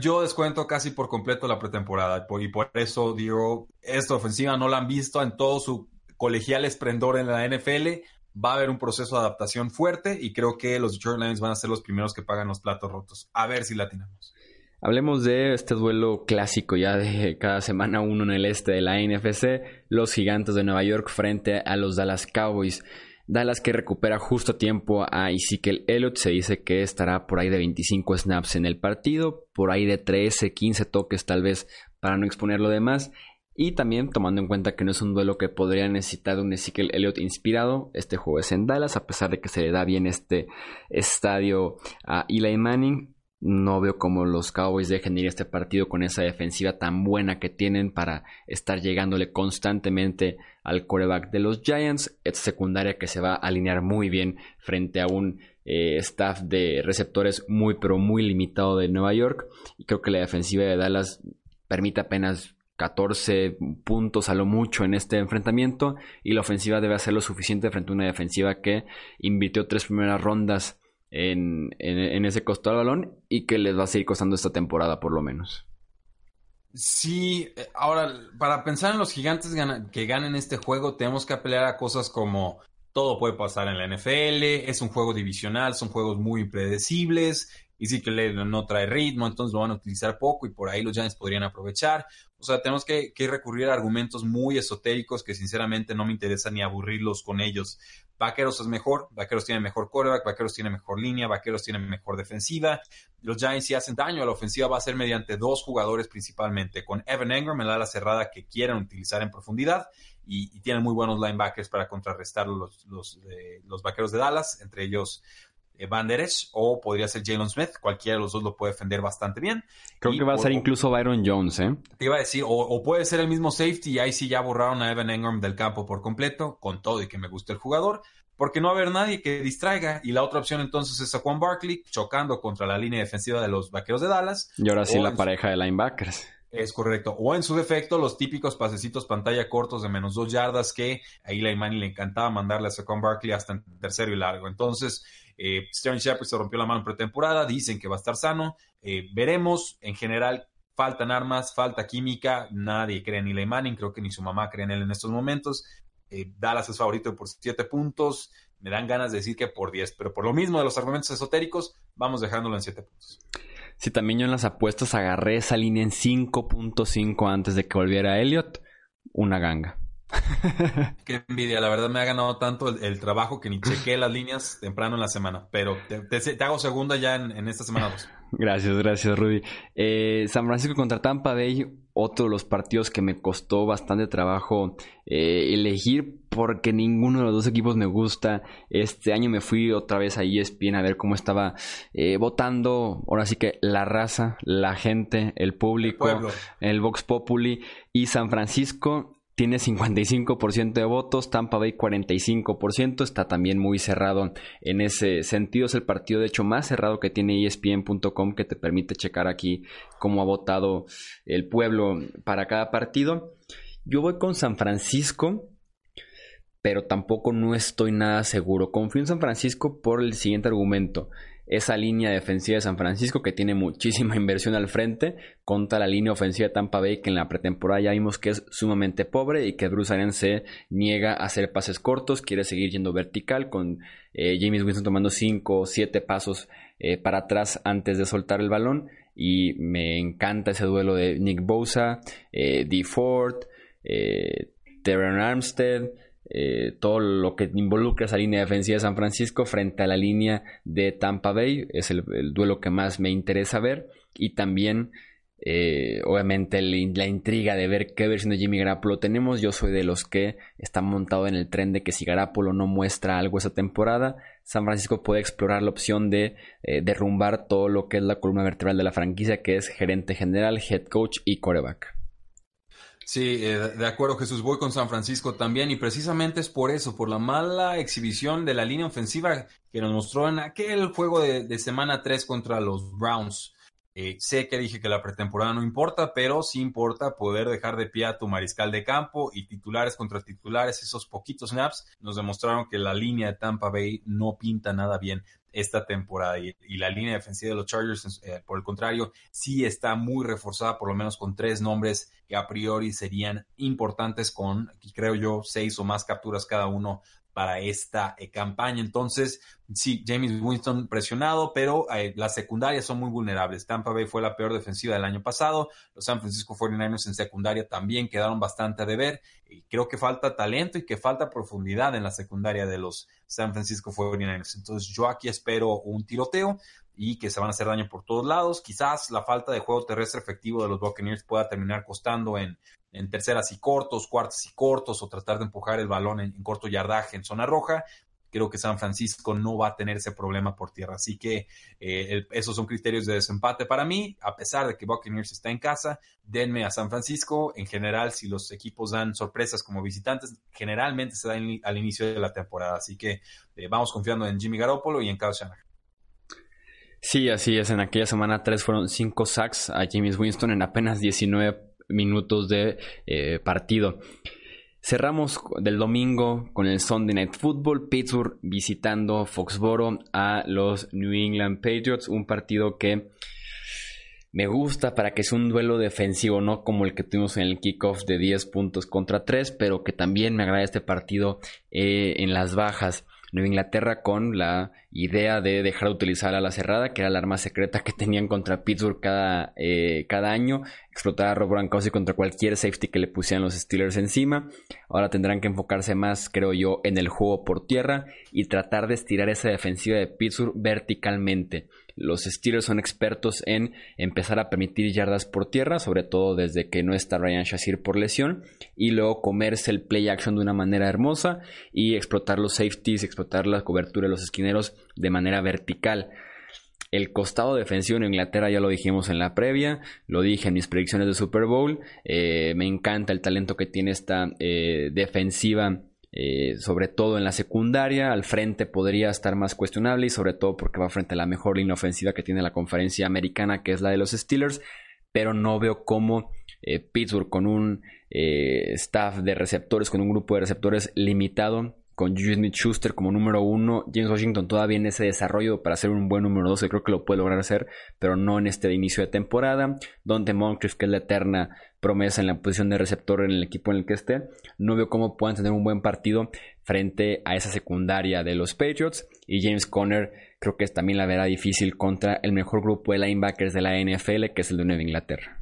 yo descuento casi por completo la pretemporada y por eso digo, esta ofensiva no la han visto en todo su colegial esplendor en la NFL va a haber un proceso de adaptación fuerte y creo que los Detroit Lions van a ser los primeros que pagan los platos rotos. A ver si la tenemos. Hablemos de este duelo clásico ya de cada semana uno en el este de la NFC, los gigantes de Nueva York frente a los Dallas Cowboys. Dallas que recupera justo a tiempo a Ezekiel Elliott, se dice que estará por ahí de 25 snaps en el partido, por ahí de 13, 15 toques tal vez para no exponer lo demás. Y también tomando en cuenta que no es un duelo que podría necesitar un Ezekiel Elliott inspirado, este juego es en Dallas, a pesar de que se le da bien este estadio a Eli Manning. No veo cómo los Cowboys dejen ir este partido con esa defensiva tan buena que tienen para estar llegándole constantemente al coreback de los Giants. Esta secundaria que se va a alinear muy bien frente a un eh, staff de receptores muy pero muy limitado de Nueva York. Y creo que la defensiva de Dallas permite apenas 14 puntos a lo mucho en este enfrentamiento. Y la ofensiva debe hacer lo suficiente frente a una defensiva que invirtió tres primeras rondas en, ese costo del balón y que les va a seguir costando esta temporada por lo menos. Sí, eh, ahora, para pensar en los gigantes que ganen este juego, tenemos que apelar a cosas como todo puede pasar en la NFL, es un juego divisional, son juegos muy impredecibles, y sí que no trae ritmo, entonces lo van a utilizar poco y por ahí los Giants podrían aprovechar. O sea, tenemos que, recurrir a argumentos muy esotéricos que sinceramente no me interesa ni aburrirlos con ellos. Vaqueros es mejor, Vaqueros tiene mejor quarterback, Vaqueros tiene mejor línea, Vaqueros tiene mejor defensiva. Los Giants si hacen daño a la ofensiva va a ser mediante dos jugadores principalmente, con Evan Engram en la ala cerrada que quieran utilizar en profundidad y, tienen muy buenos linebackers para contrarrestar los, los, los Vaqueros de Dallas, entre ellos eh, Van o podría ser Jalen Smith. Cualquiera de los dos lo puede defender bastante bien. Creo que va a ser incluso Byron Jones, ¿eh? Te iba a decir, o, puede ser el mismo safety y ahí sí ya borraron a Evan Engram del campo por completo, con todo y que me guste el jugador, porque no va a haber nadie que distraiga. Y la otra opción entonces es a Juan Barkley chocando contra la línea defensiva de los Vaqueros de Dallas. Y ahora sí la pareja de linebackers. Es correcto. O en su defecto, los típicos pasecitos pantalla cortos de menos dos yardas que a Eli Manning le encantaba mandarle a Saquon Barkley hasta en tercero y largo. Entonces, eh, Sterling Shepard se rompió la mano pretemporada, dicen que va a estar sano. Eh, veremos. En general, faltan armas, falta química. Nadie cree en Eli Manning, creo que ni su mamá cree en él en estos momentos. Eh, Dallas es favorito por 7 puntos. Me dan ganas de decir que por 10, pero por lo mismo de los argumentos esotéricos, vamos dejándolo en 7 puntos. Sí, también yo en las apuestas agarré esa línea en 5.5 antes de que volviera Elliot. Una ganga. Qué envidia, la verdad me ha ganado tanto el, trabajo que ni chequé las líneas temprano en la semana, pero te, hago segunda ya en, esta semana 2. Gracias, gracias Rudy. Eh, San Francisco contra Tampa Bay, otro de los partidos que me costó bastante trabajo eh, elegir porque ninguno de los dos equipos me gusta. Este año me fui otra vez a ESPN a ver cómo estaba eh, votando, ahora sí que la raza, la gente, el público, el, el Vox Populi y San Francisco tiene 55% de votos, Tampa Bay 45%, está también muy cerrado en ese sentido, es el partido de hecho más cerrado que tiene ESPN.com que te permite checar aquí cómo ha votado el pueblo para cada partido. Yo voy con San Francisco, pero tampoco no estoy nada seguro. Confío en San Francisco por el siguiente argumento esa línea defensiva de San Francisco que tiene muchísima inversión al frente contra la línea ofensiva de Tampa Bay que en la pretemporada ya vimos que es sumamente pobre y que Bruce Arians se niega a hacer pases cortos, quiere seguir yendo vertical con eh, James Winston tomando 5 o 7 pasos eh, para atrás antes de soltar el balón y me encanta ese duelo de Nick Bosa, eh, D. Ford, eh, Terran Armstead, eh, todo lo que involucra esa línea defensiva de San Francisco frente a la línea de Tampa Bay. Es el, duelo que más me interesa ver. Y también, eh, obviamente, la intriga de ver qué versión de Jimmy Garapolo tenemos. Yo soy de los que están montados en el tren de que si Garapolo no muestra algo esa temporada, San Francisco puede explorar la opción de eh, derrumbar todo lo que es la columna vertebral de la franquicia, que es gerente general, head coach y coreback. Sí, eh, de acuerdo Jesús, voy con San Francisco también y precisamente es por eso, por la mala exhibición de la línea ofensiva que nos mostró en aquel juego de, semana 3 contra los Browns. Eh, sé que dije que la pretemporada no importa, pero sí importa poder dejar de pie a tu mariscal de campo y titulares contra titulares, esos poquitos snaps nos demostraron que la línea de Tampa Bay no pinta nada bien. Esta temporada. Y, la línea defensiva de los Chargers, eh, por el contrario, sí está muy reforzada, por lo menos con tres nombres que a priori serían importantes con, creo yo, seis o más capturas cada uno para esta eh, campaña. Entonces, sí, James Winston presionado, pero eh, las secundarias son muy vulnerables. Tampa Bay fue la peor defensiva del año pasado. Los San Francisco 49ers en secundaria también quedaron bastante a deber. Creo que falta talento y que falta profundidad en la secundaria de los San Francisco 49ers. Entonces, yo aquí espero un tiroteo y que se van a hacer daño por todos lados. Quizás la falta de juego terrestre efectivo de los Buccaneers pueda terminar costando en en terceras y cortos, cuartos y cortos, o tratar de empujar el balón en, corto yardaje en zona roja. Creo que San Francisco no va a tener ese problema por tierra. Así que eh, esos son criterios de desempate para mí. A pesar de que Buccaneers está en casa, denme a San Francisco. En general, si los equipos dan sorpresas como visitantes, generalmente se da al inicio de la temporada. Así que eh, vamos confiando en Jimmy Garoppolo y en Kyle Shanahan. Sí, así es. En aquella semana 3 fueron 5 sacks a James Winston en apenas 19 minutos de eh, partido. Cerramos del domingo con el Sunday Night Football, Pittsburgh visitando Foxboro a los New England Patriots, un partido que me gusta para que sea un duelo defensivo, no como el que tuvimos en el kickoff de 10 puntos contra 3, pero que también me agrada este partido eh, en las bajas. Nueva Inglaterra con la idea de dejar de utilizar la cerrada, que era la arma secreta que tenían contra Pittsburgh cada, eh, cada año, explotar a Rob Gronkowski contra cualquier safety que le pusieran los Steelers encima. Ahora tendrán que enfocarse más, creo yo, en el juego por tierra y tratar de estirar esa defensiva de Pittsburgh verticalmente. Los Steelers son expertos en empezar a permitir yardas por tierra, sobre todo desde que no está Ryan Shazir por lesión, y luego comerse el play action de una manera hermosa y explotar los safeties, explotar la cobertura de los esquineros de manera vertical. El costado defensivo en Inglaterra ya lo dijimos en la previa, lo dije en mis predicciones de Super Bowl. Eh, me encanta el talento que tiene esta eh, defensiva eh, sobre todo en la secundaria, al frente podría estar más cuestionable y sobre todo porque va frente a la mejor línea ofensiva que tiene la conferencia americana, que es la de los Steelers, pero no veo cómo eh, Pittsburgh con un eh, staff de receptores, con un grupo de receptores limitado, con Juju Smith-Schuster como número uno, James Washington todavía en ese desarrollo para ser un buen número dos, creo que lo puede lograr hacer, pero no en este inicio de temporada. Donde Moncrief, que es la eterna promesa en la posición de receptor en el equipo en el que esté, no veo cómo puedan tener un buen partido frente a esa secundaria de los Patriots. Y James Conner creo que también la verá difícil contra el mejor grupo de linebackers de la NFL, que es el de Nueva Inglaterra.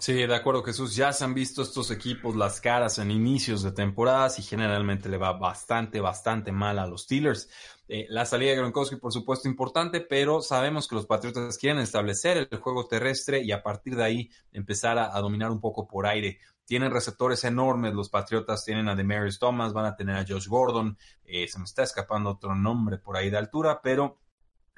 Sí, de acuerdo, Jesús. Ya se han visto estos equipos las caras en inicios de temporadas y generalmente le va bastante, bastante mal a los Steelers. Eh, la salida de Gronkowski, por supuesto, importante, pero sabemos que los Patriotas quieren establecer el juego terrestre y a partir de ahí empezar a, dominar un poco por aire. Tienen receptores enormes, los Patriotas tienen a Demarius Thomas, van a tener a Josh Gordon, eh, se me está escapando otro nombre por ahí de altura, pero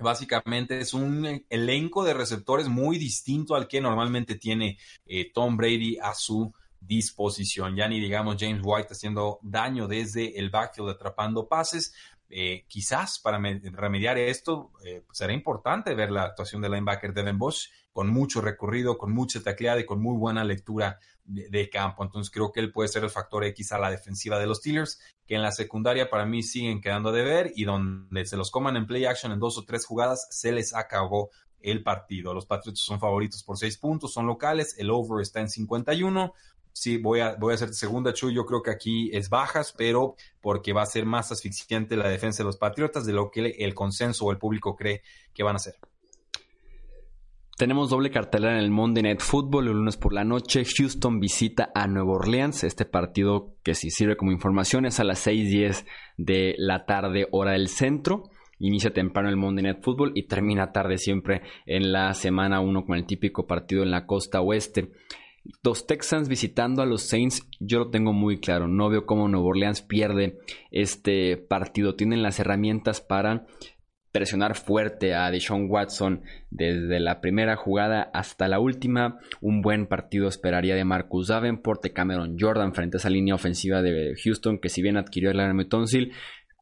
Básicamente es un elenco de receptores muy distinto al que normalmente tiene eh, Tom Brady a su disposición. Ya ni digamos James White haciendo daño desde el backfield atrapando pases. Eh, quizás para remediar esto eh, será importante ver la actuación del linebacker Devin Bush con mucho recorrido, con mucha tacleada y con muy buena lectura de, campo. Entonces creo que él puede ser el factor X a la defensiva de los Steelers, que en la secundaria para mí siguen quedando de ver y donde se los coman en play action en dos o tres jugadas, se les acabó el partido. Los Patriots son favoritos por seis puntos, son locales, el over está en 51. Sí, voy a, voy a hacer segunda, Chu. Yo creo que aquí es bajas, pero porque va a ser más asfixiante la defensa de los Patriotas de lo que el consenso o el público cree que van a ser. Tenemos doble cartelera en el Monday Night Football el lunes por la noche. Houston visita a Nueva Orleans. Este partido que si sirve como información es a las 6:10 de la tarde, hora del centro. Inicia temprano el Monday Night Football y termina tarde siempre en la semana 1 con el típico partido en la costa oeste. Los Texans visitando a los Saints, yo lo tengo muy claro. No veo cómo Nueva Orleans pierde este partido. Tienen las herramientas para presionar fuerte a Deshaun Watson desde la primera jugada hasta la última. Un buen partido esperaría de Marcus Davenport, de Cameron Jordan frente a esa línea ofensiva de Houston que si bien adquirió el arma Tonsil,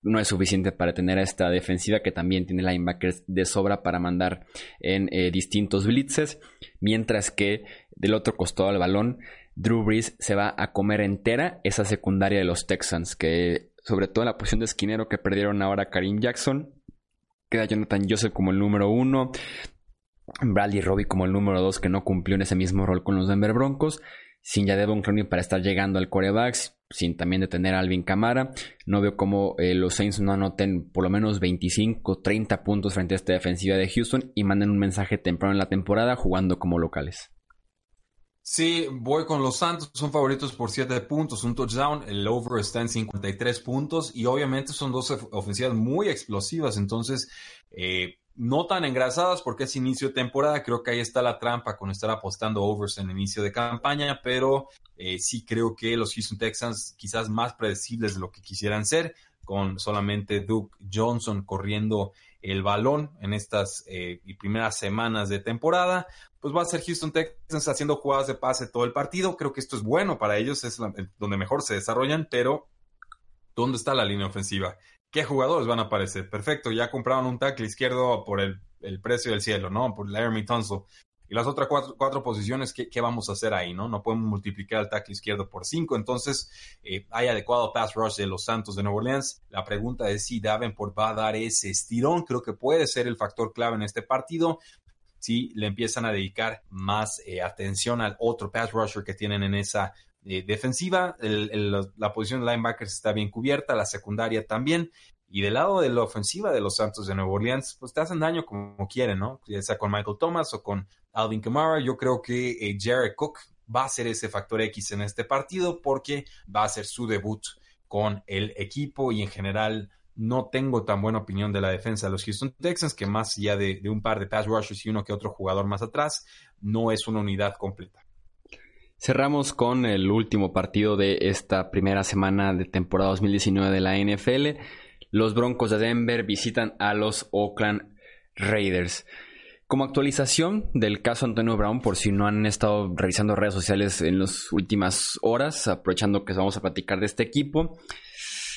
no es suficiente para tener a esta defensiva que también tiene linebackers de sobra para mandar en eh, distintos blitzes, mientras que del otro costado del balón Drew Brees se va a comer entera esa secundaria de los Texans que sobre todo en la posición de esquinero que perdieron ahora Karim Jackson queda Jonathan Joseph como el número uno, Bradley Robbie como el número dos que no cumplió en ese mismo rol con los Denver Broncos, sin ya Devon Clowney para estar llegando al quarterbacks, sin también detener a Alvin Kamara. No veo cómo eh, los Saints no anoten por lo menos 25, 30 puntos frente a esta defensiva de Houston y manden un mensaje temprano en la temporada jugando como locales. Sí, voy con los Santos, son favoritos por 7 puntos, un touchdown, el over está en 53 puntos y obviamente son dos ofensivas muy explosivas, entonces eh, no tan engrasadas porque es inicio de temporada, creo que ahí está la trampa con estar apostando overs en el inicio de campaña, pero eh, sí creo que los Houston Texans quizás más predecibles de lo que quisieran ser, con solamente Duke Johnson corriendo el balón en estas eh, primeras semanas de temporada, pues va a ser Houston Texans haciendo jugadas de pase todo el partido. Creo que esto es bueno para ellos, es donde mejor se desarrollan, pero ¿dónde está la línea ofensiva? ¿Qué jugadores van a aparecer? Perfecto, ya compraron un tackle izquierdo por el, precio del cielo, ¿no? Por Laramie Tunsil. Y las otras cuatro, posiciones, ¿qué, vamos a hacer ahí, no? No podemos multiplicar el tackle izquierdo por cinco. Entonces, eh, hay adecuado pass rush de los Santos de Nueva Orleans. La pregunta es si Davenport va a dar ese estirón. Creo que puede ser el factor clave en este partido si le empiezan a dedicar más eh, atención al otro pass rusher que tienen en esa eh, defensiva. la posición de linebackers está bien cubierta, la secundaria también. Y del lado de la ofensiva de los Santos de Nueva Orleans, pues te hacen daño como quieren, ¿no? Ya sea con Michael Thomas o con Alvin Kamara. Yo creo que eh, Jared Cook va a ser ese factor X en este partido porque va a ser su debut con el equipo y en general no tengo tan buena opinión de la defensa de los Houston Texans, que más allá de, un par de pass rushers y uno que otro jugador más atrás, no es una unidad completa. Cerramos con el último partido de esta primera semana de temporada 2019 de la NFL. Los Broncos de Denver visitan a los Oakland Raiders. Como actualización del caso Antonio Brown, por si no han estado revisando redes sociales en las últimas horas, aprovechando que vamos a platicar de este equipo,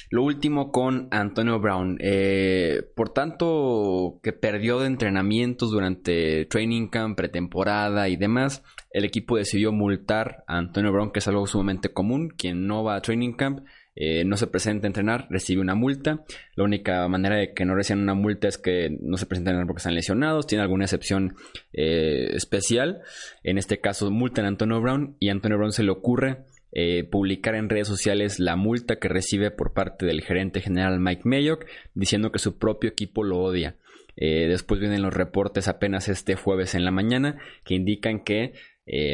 lo último con Antonio Brown. Eh, por tanto, que perdió de entrenamientos durante training camp, pretemporada y demás, el equipo decidió multar a Antonio Brown, que es algo sumamente común. Quien no va a training camp, eh, no se presenta a entrenar, recibe una multa. La única manera de que no reciban una multa es que no se presenten a entrenar porque están lesionados. Tiene alguna excepción eh, especial. En este caso, multan a Antonio Brown y a Antonio Brown se le ocurre eh, publicar en redes sociales la multa que recibe por parte del gerente general Mike Mayock, diciendo que su propio equipo lo odia. Después vienen los reportes apenas este jueves en la mañana que indican que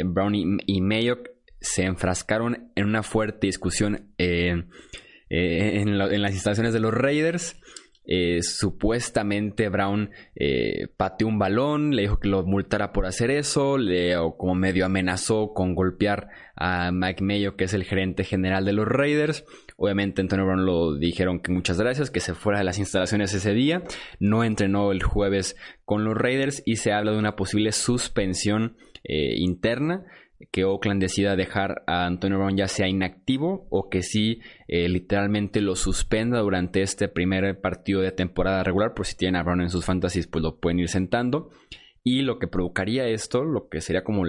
Brown y, Mayock se enfrascaron en una fuerte discusión en, las instalaciones de los Raiders. supuestamente Brown pateó un balón, le dijo que lo multara por hacer eso, le, o como medio amenazó con golpear a Mike Mayo, que es el gerente general de los Raiders. Obviamente Antonio Brown lo dijeron que muchas gracias, que se fuera de las instalaciones ese día. No entrenó el jueves con los Raiders y se habla de una posible suspensión eh, interna que Oakland decida dejar a Antonio Brown ya sea inactivo o que sí eh, literalmente lo suspenda durante este primer partido de temporada regular por si tienen a Brown en sus fantasies pues lo pueden ir sentando. Y lo que provocaría esto, lo que sería como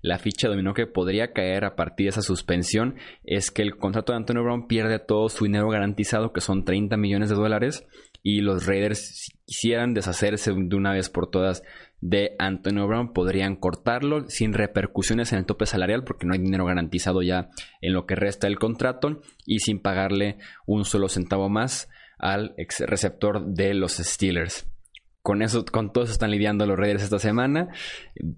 la ficha dominó que podría caer a partir de esa suspensión, es que el contrato de Antonio Brown pierde todo su dinero garantizado, que son 30 millones de dólares, y los Raiders, si quisieran deshacerse de una vez por todas de Antonio Brown, podrían cortarlo sin repercusiones en el tope salarial, porque no hay dinero garantizado ya en lo que resta del contrato, y sin pagarle un solo centavo más al ex receptor de los Steelers con eso, con todo eso están lidiando los Raiders esta semana.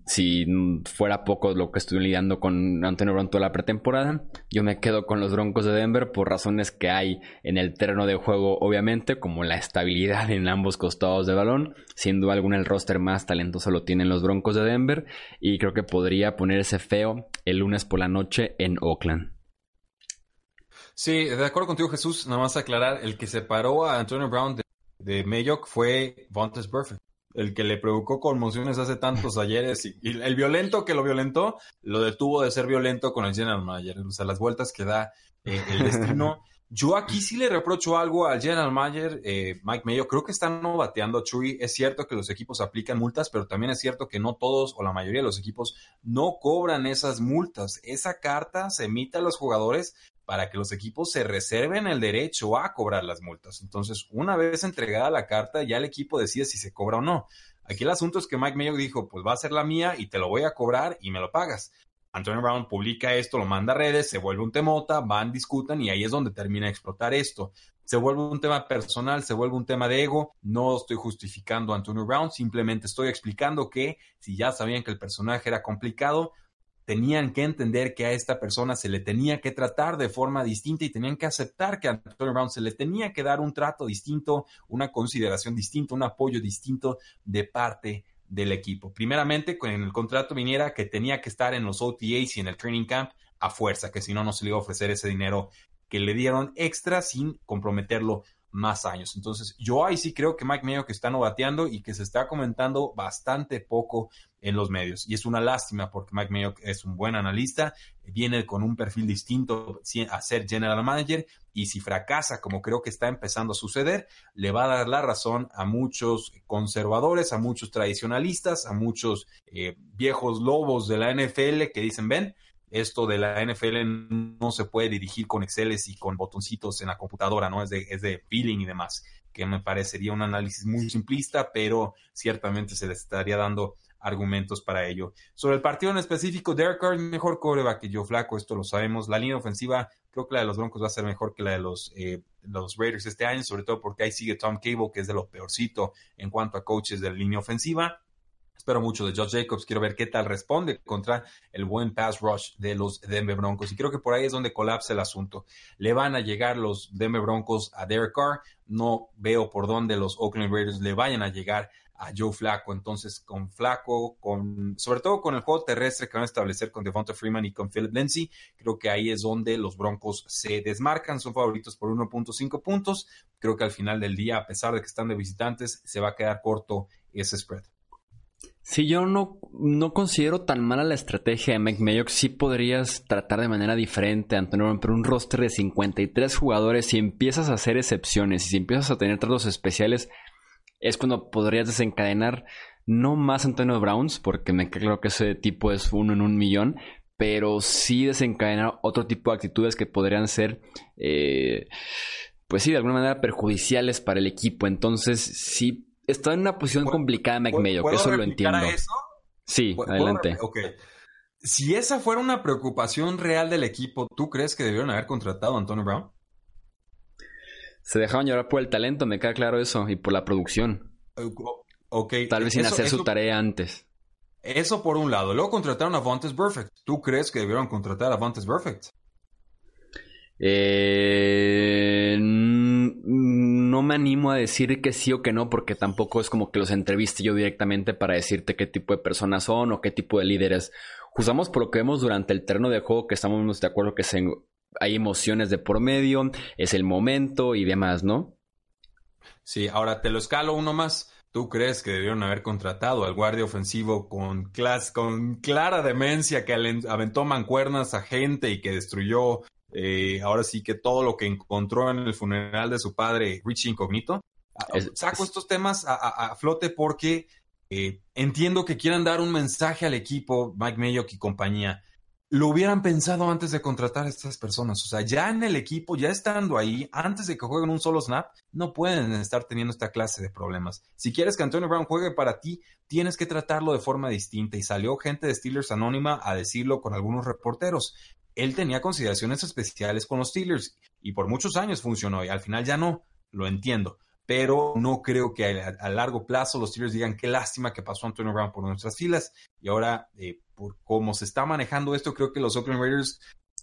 Si fuera poco lo que estoy lidiando con Antonio Brown toda la pretemporada, yo me quedo con los Broncos de Denver por razones que hay en el terreno de juego, obviamente, como la estabilidad en ambos costados del balón. Siendo alguna el roster más talentoso lo tienen los Broncos de Denver y creo que podría ponerse feo el lunes por la noche en Oakland. Sí, de acuerdo contigo Jesús, nada más aclarar, el que separó a Antonio Brown de de Mayock fue Vontaze Perfect, el que le provocó conmociones hace tantos ayeres y, el violento que lo violentó lo detuvo de ser violento con el general manager, o sea, las vueltas que da eh, el destino. Yo aquí sí le reprocho algo al general manager, eh, Mike Mayo. Creo que están no bateando Chuy. Es cierto que los equipos aplican multas, pero también es cierto que no todos o la mayoría de los equipos no cobran esas multas. Esa carta se emite a los jugadores para que los equipos se reserven el derecho a cobrar las multas. Entonces, una vez entregada la carta, ya el equipo decide si se cobra o no. Aquí el asunto es que Mike Mayo dijo, pues va a ser la mía y te lo voy a cobrar y me lo pagas. Antonio Brown publica esto, lo manda a redes, se vuelve un temota, van, discutan y ahí es donde termina a explotar esto. Se vuelve un tema personal, se vuelve un tema de ego. No estoy justificando a Antonio Brown, simplemente estoy explicando que si ya sabían que el personaje era complicado, tenían que entender que a esta persona se le tenía que tratar de forma distinta y tenían que aceptar que a Antonio Brown se le tenía que dar un trato distinto, una consideración distinta, un apoyo distinto de parte del equipo. Primeramente, con el contrato viniera que tenía que estar en los OTAs y en el training camp a fuerza, que si no, no se le iba a ofrecer ese dinero que le dieron extra sin comprometerlo más años. Entonces, yo ahí sí creo que Mike Mayo que está novateando y que se está comentando bastante poco en los medios. Y es una lástima porque Mike Mayo es un buen analista, viene con un perfil distinto a ser general manager y si fracasa, como creo que está empezando a suceder, le va a dar la razón a muchos conservadores, a muchos tradicionalistas, a muchos eh, viejos lobos de la NFL que dicen, ven, esto de la NFL no se puede dirigir con Excel y con botoncitos en la computadora, ¿no? Es de, es de feeling y demás, que me parecería un análisis muy simplista, pero ciertamente se les estaría dando argumentos para ello. Sobre el partido en específico, Derek Carr mejor coreback que yo Flaco, esto lo sabemos. La línea ofensiva, creo que la de los Broncos va a ser mejor que la de los, eh, los Raiders este año, sobre todo porque ahí sigue Tom Cable, que es de lo peorcito en cuanto a coaches de la línea ofensiva. Espero mucho de Josh Jacobs. Quiero ver qué tal responde contra el buen pass rush de los Denver Broncos. Y creo que por ahí es donde colapsa el asunto. Le van a llegar los Denver Broncos a Derek Carr. No veo por dónde los Oakland Raiders le vayan a llegar a Joe Flaco. Entonces, con Flaco, con, sobre todo con el juego terrestre que van a establecer con Devonta Freeman y con Philip Lindsay, creo que ahí es donde los Broncos se desmarcan. Son favoritos por 1.5 puntos. Creo que al final del día, a pesar de que están de visitantes, se va a quedar corto ese spread. Sí, yo no, no considero tan mala la estrategia de Mike Mayock. Sí podrías tratar de manera diferente, Antonio, pero un roster de 53 jugadores, si empiezas a hacer excepciones y si empiezas a tener tratos especiales, es cuando podrías desencadenar no más Antonio Browns, porque me creo que ese tipo es uno en un millón, pero sí desencadenar otro tipo de actitudes que podrían ser, eh, pues sí, de alguna manera perjudiciales para el equipo. Entonces, sí está en una posición complicada McMayo, que eso lo entiendo. Eso? Sí, adelante. Ok. Si esa fuera una preocupación real del equipo, ¿tú crees que debieron haber contratado a Antonio Brown? Se dejaban llevar por el talento, me queda claro eso, y por la producción. Ok. Tal vez sin hacer su tarea antes. Eso por un lado. Luego contrataron a Vontaze Perfect. ¿Tú crees que debieron contratar a Vontaze Perfect? Eh, no me animo a decir que sí o que no, porque tampoco es como que los entreviste yo directamente para decirte qué tipo de personas son o qué tipo de líderes. Juzgamos por lo que vemos durante el terreno de juego, que estamos de acuerdo que hay emociones de por medio, es el momento y demás, ¿no? Sí, ahora te lo escalo uno más. ¿Tú crees que debieron haber contratado al guardia ofensivo con, con clara demencia que aventó mancuernas a gente y que destruyó eh, ahora sí que todo lo que encontró en el funeral de su padre, Richie Incognito. Ah, saco estos temas a, flote porque eh, entiendo que quieran dar un mensaje al equipo, Mike Mayock y compañía. Lo hubieran pensado antes de contratar a estas personas. O sea, ya en el equipo, ya estando ahí, antes de que jueguen un solo snap, no pueden estar teniendo esta clase de problemas. Si quieres que Antonio Brown juegue para ti, tienes que tratarlo de forma distinta. Y salió gente de Steelers Anónima a decirlo con algunos reporteros él tenía consideraciones especiales con los Steelers y por muchos años funcionó y al final ya no, lo entiendo. Pero no creo que a, largo plazo los Steelers digan qué lástima que pasó Antonio Brown por nuestras filas. Y ahora, eh, por cómo se está manejando esto, creo que los Oakland Raiders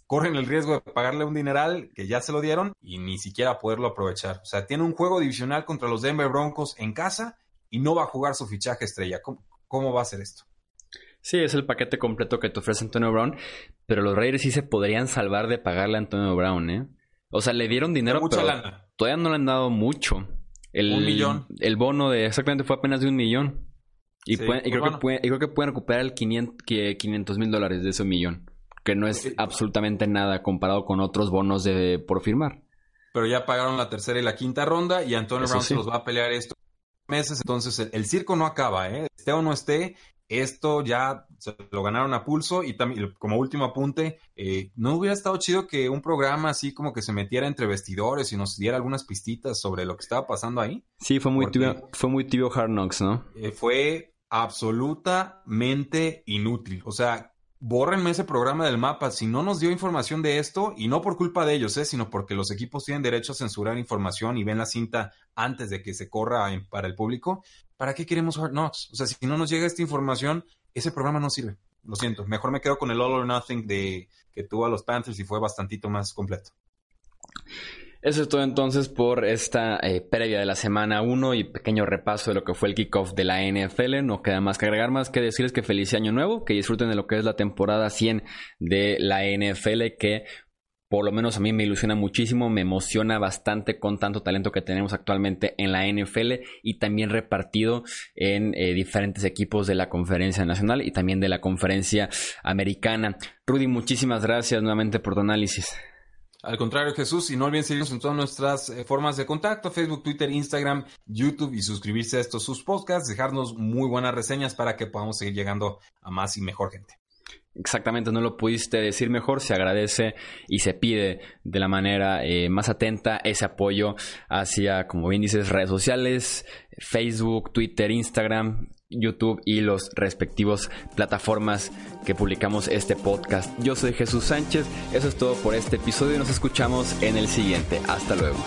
corren el riesgo de pagarle un dineral que ya se lo dieron y ni siquiera poderlo aprovechar. O sea, tiene un juego divisional contra los Denver Broncos en casa y no va a jugar su fichaje estrella. cómo va a ser esto? Sí, es el paquete completo que te ofrece Antonio Brown, pero los Raiders sí se podrían salvar de pagarle a Antonio Brown, ¿eh? O sea, le dieron dinero, pero todavía no le han dado mucho. El, un millón. El bono de exactamente fue apenas de un millón. Y, creo, que creo, que pueden recuperar el 500 mil dólares de ese millón. Que no es absolutamente nada comparado con otros bonos de por firmar. Pero ya pagaron la tercera y la quinta ronda y Antonio Brown se los va a pelear esto meses, entonces el, circo no acaba, ¿eh? esté o no esté, esto ya se lo ganaron a pulso y también como último apunte, eh, ¿no hubiera estado chido que un programa así como que se metiera entre vestidores y nos diera algunas pistitas sobre lo que estaba pasando ahí? Sí, fue muy, tibio, fue muy tibio Hard Knocks, ¿no? Eh, fue absolutamente inútil. O sea, bórrenme ese programa del mapa. Si no nos dio información de esto, y no por culpa de ellos, ¿eh? sino porque los equipos tienen derecho a censurar información y ven la cinta antes de que se corra para el público, ¿para qué queremos Hard Knocks? O sea, si no nos llega esta información, ese programa no sirve. Lo siento, mejor me quedo con el All or Nothing de que tuvo a los Panthers y fue bastantito más completo. Eso es todo entonces por esta eh, previa de la semana 1 y pequeño repaso de lo que fue el kickoff de la NFL. No queda más que agregar, más que decirles que feliz año nuevo, que disfruten de lo que es la temporada 100 de la NFL, que por lo menos a mí me ilusiona muchísimo, me emociona bastante con tanto talento que tenemos actualmente en la NFL y también repartido en eh, diferentes equipos de la conferencia nacional y también de la conferencia americana. Rudy, muchísimas gracias nuevamente por tu análisis. Al contrario, Jesús, y no olviden seguirnos en todas nuestras eh, formas de contacto, Facebook, Twitter, Instagram, YouTube y suscribirse a estos sus podcasts, dejarnos muy buenas reseñas para que podamos seguir llegando a más y mejor gente. Exactamente, no lo pudiste decir mejor, se agradece y se pide de la manera eh, más atenta ese apoyo hacia, como bien dices, redes sociales, Facebook, Twitter, Instagram, YouTube y los respectivos plataformas que publicamos este podcast. Yo soy Jesús Sánchez, eso es todo por este episodio y nos escuchamos en el siguiente. Hasta luego.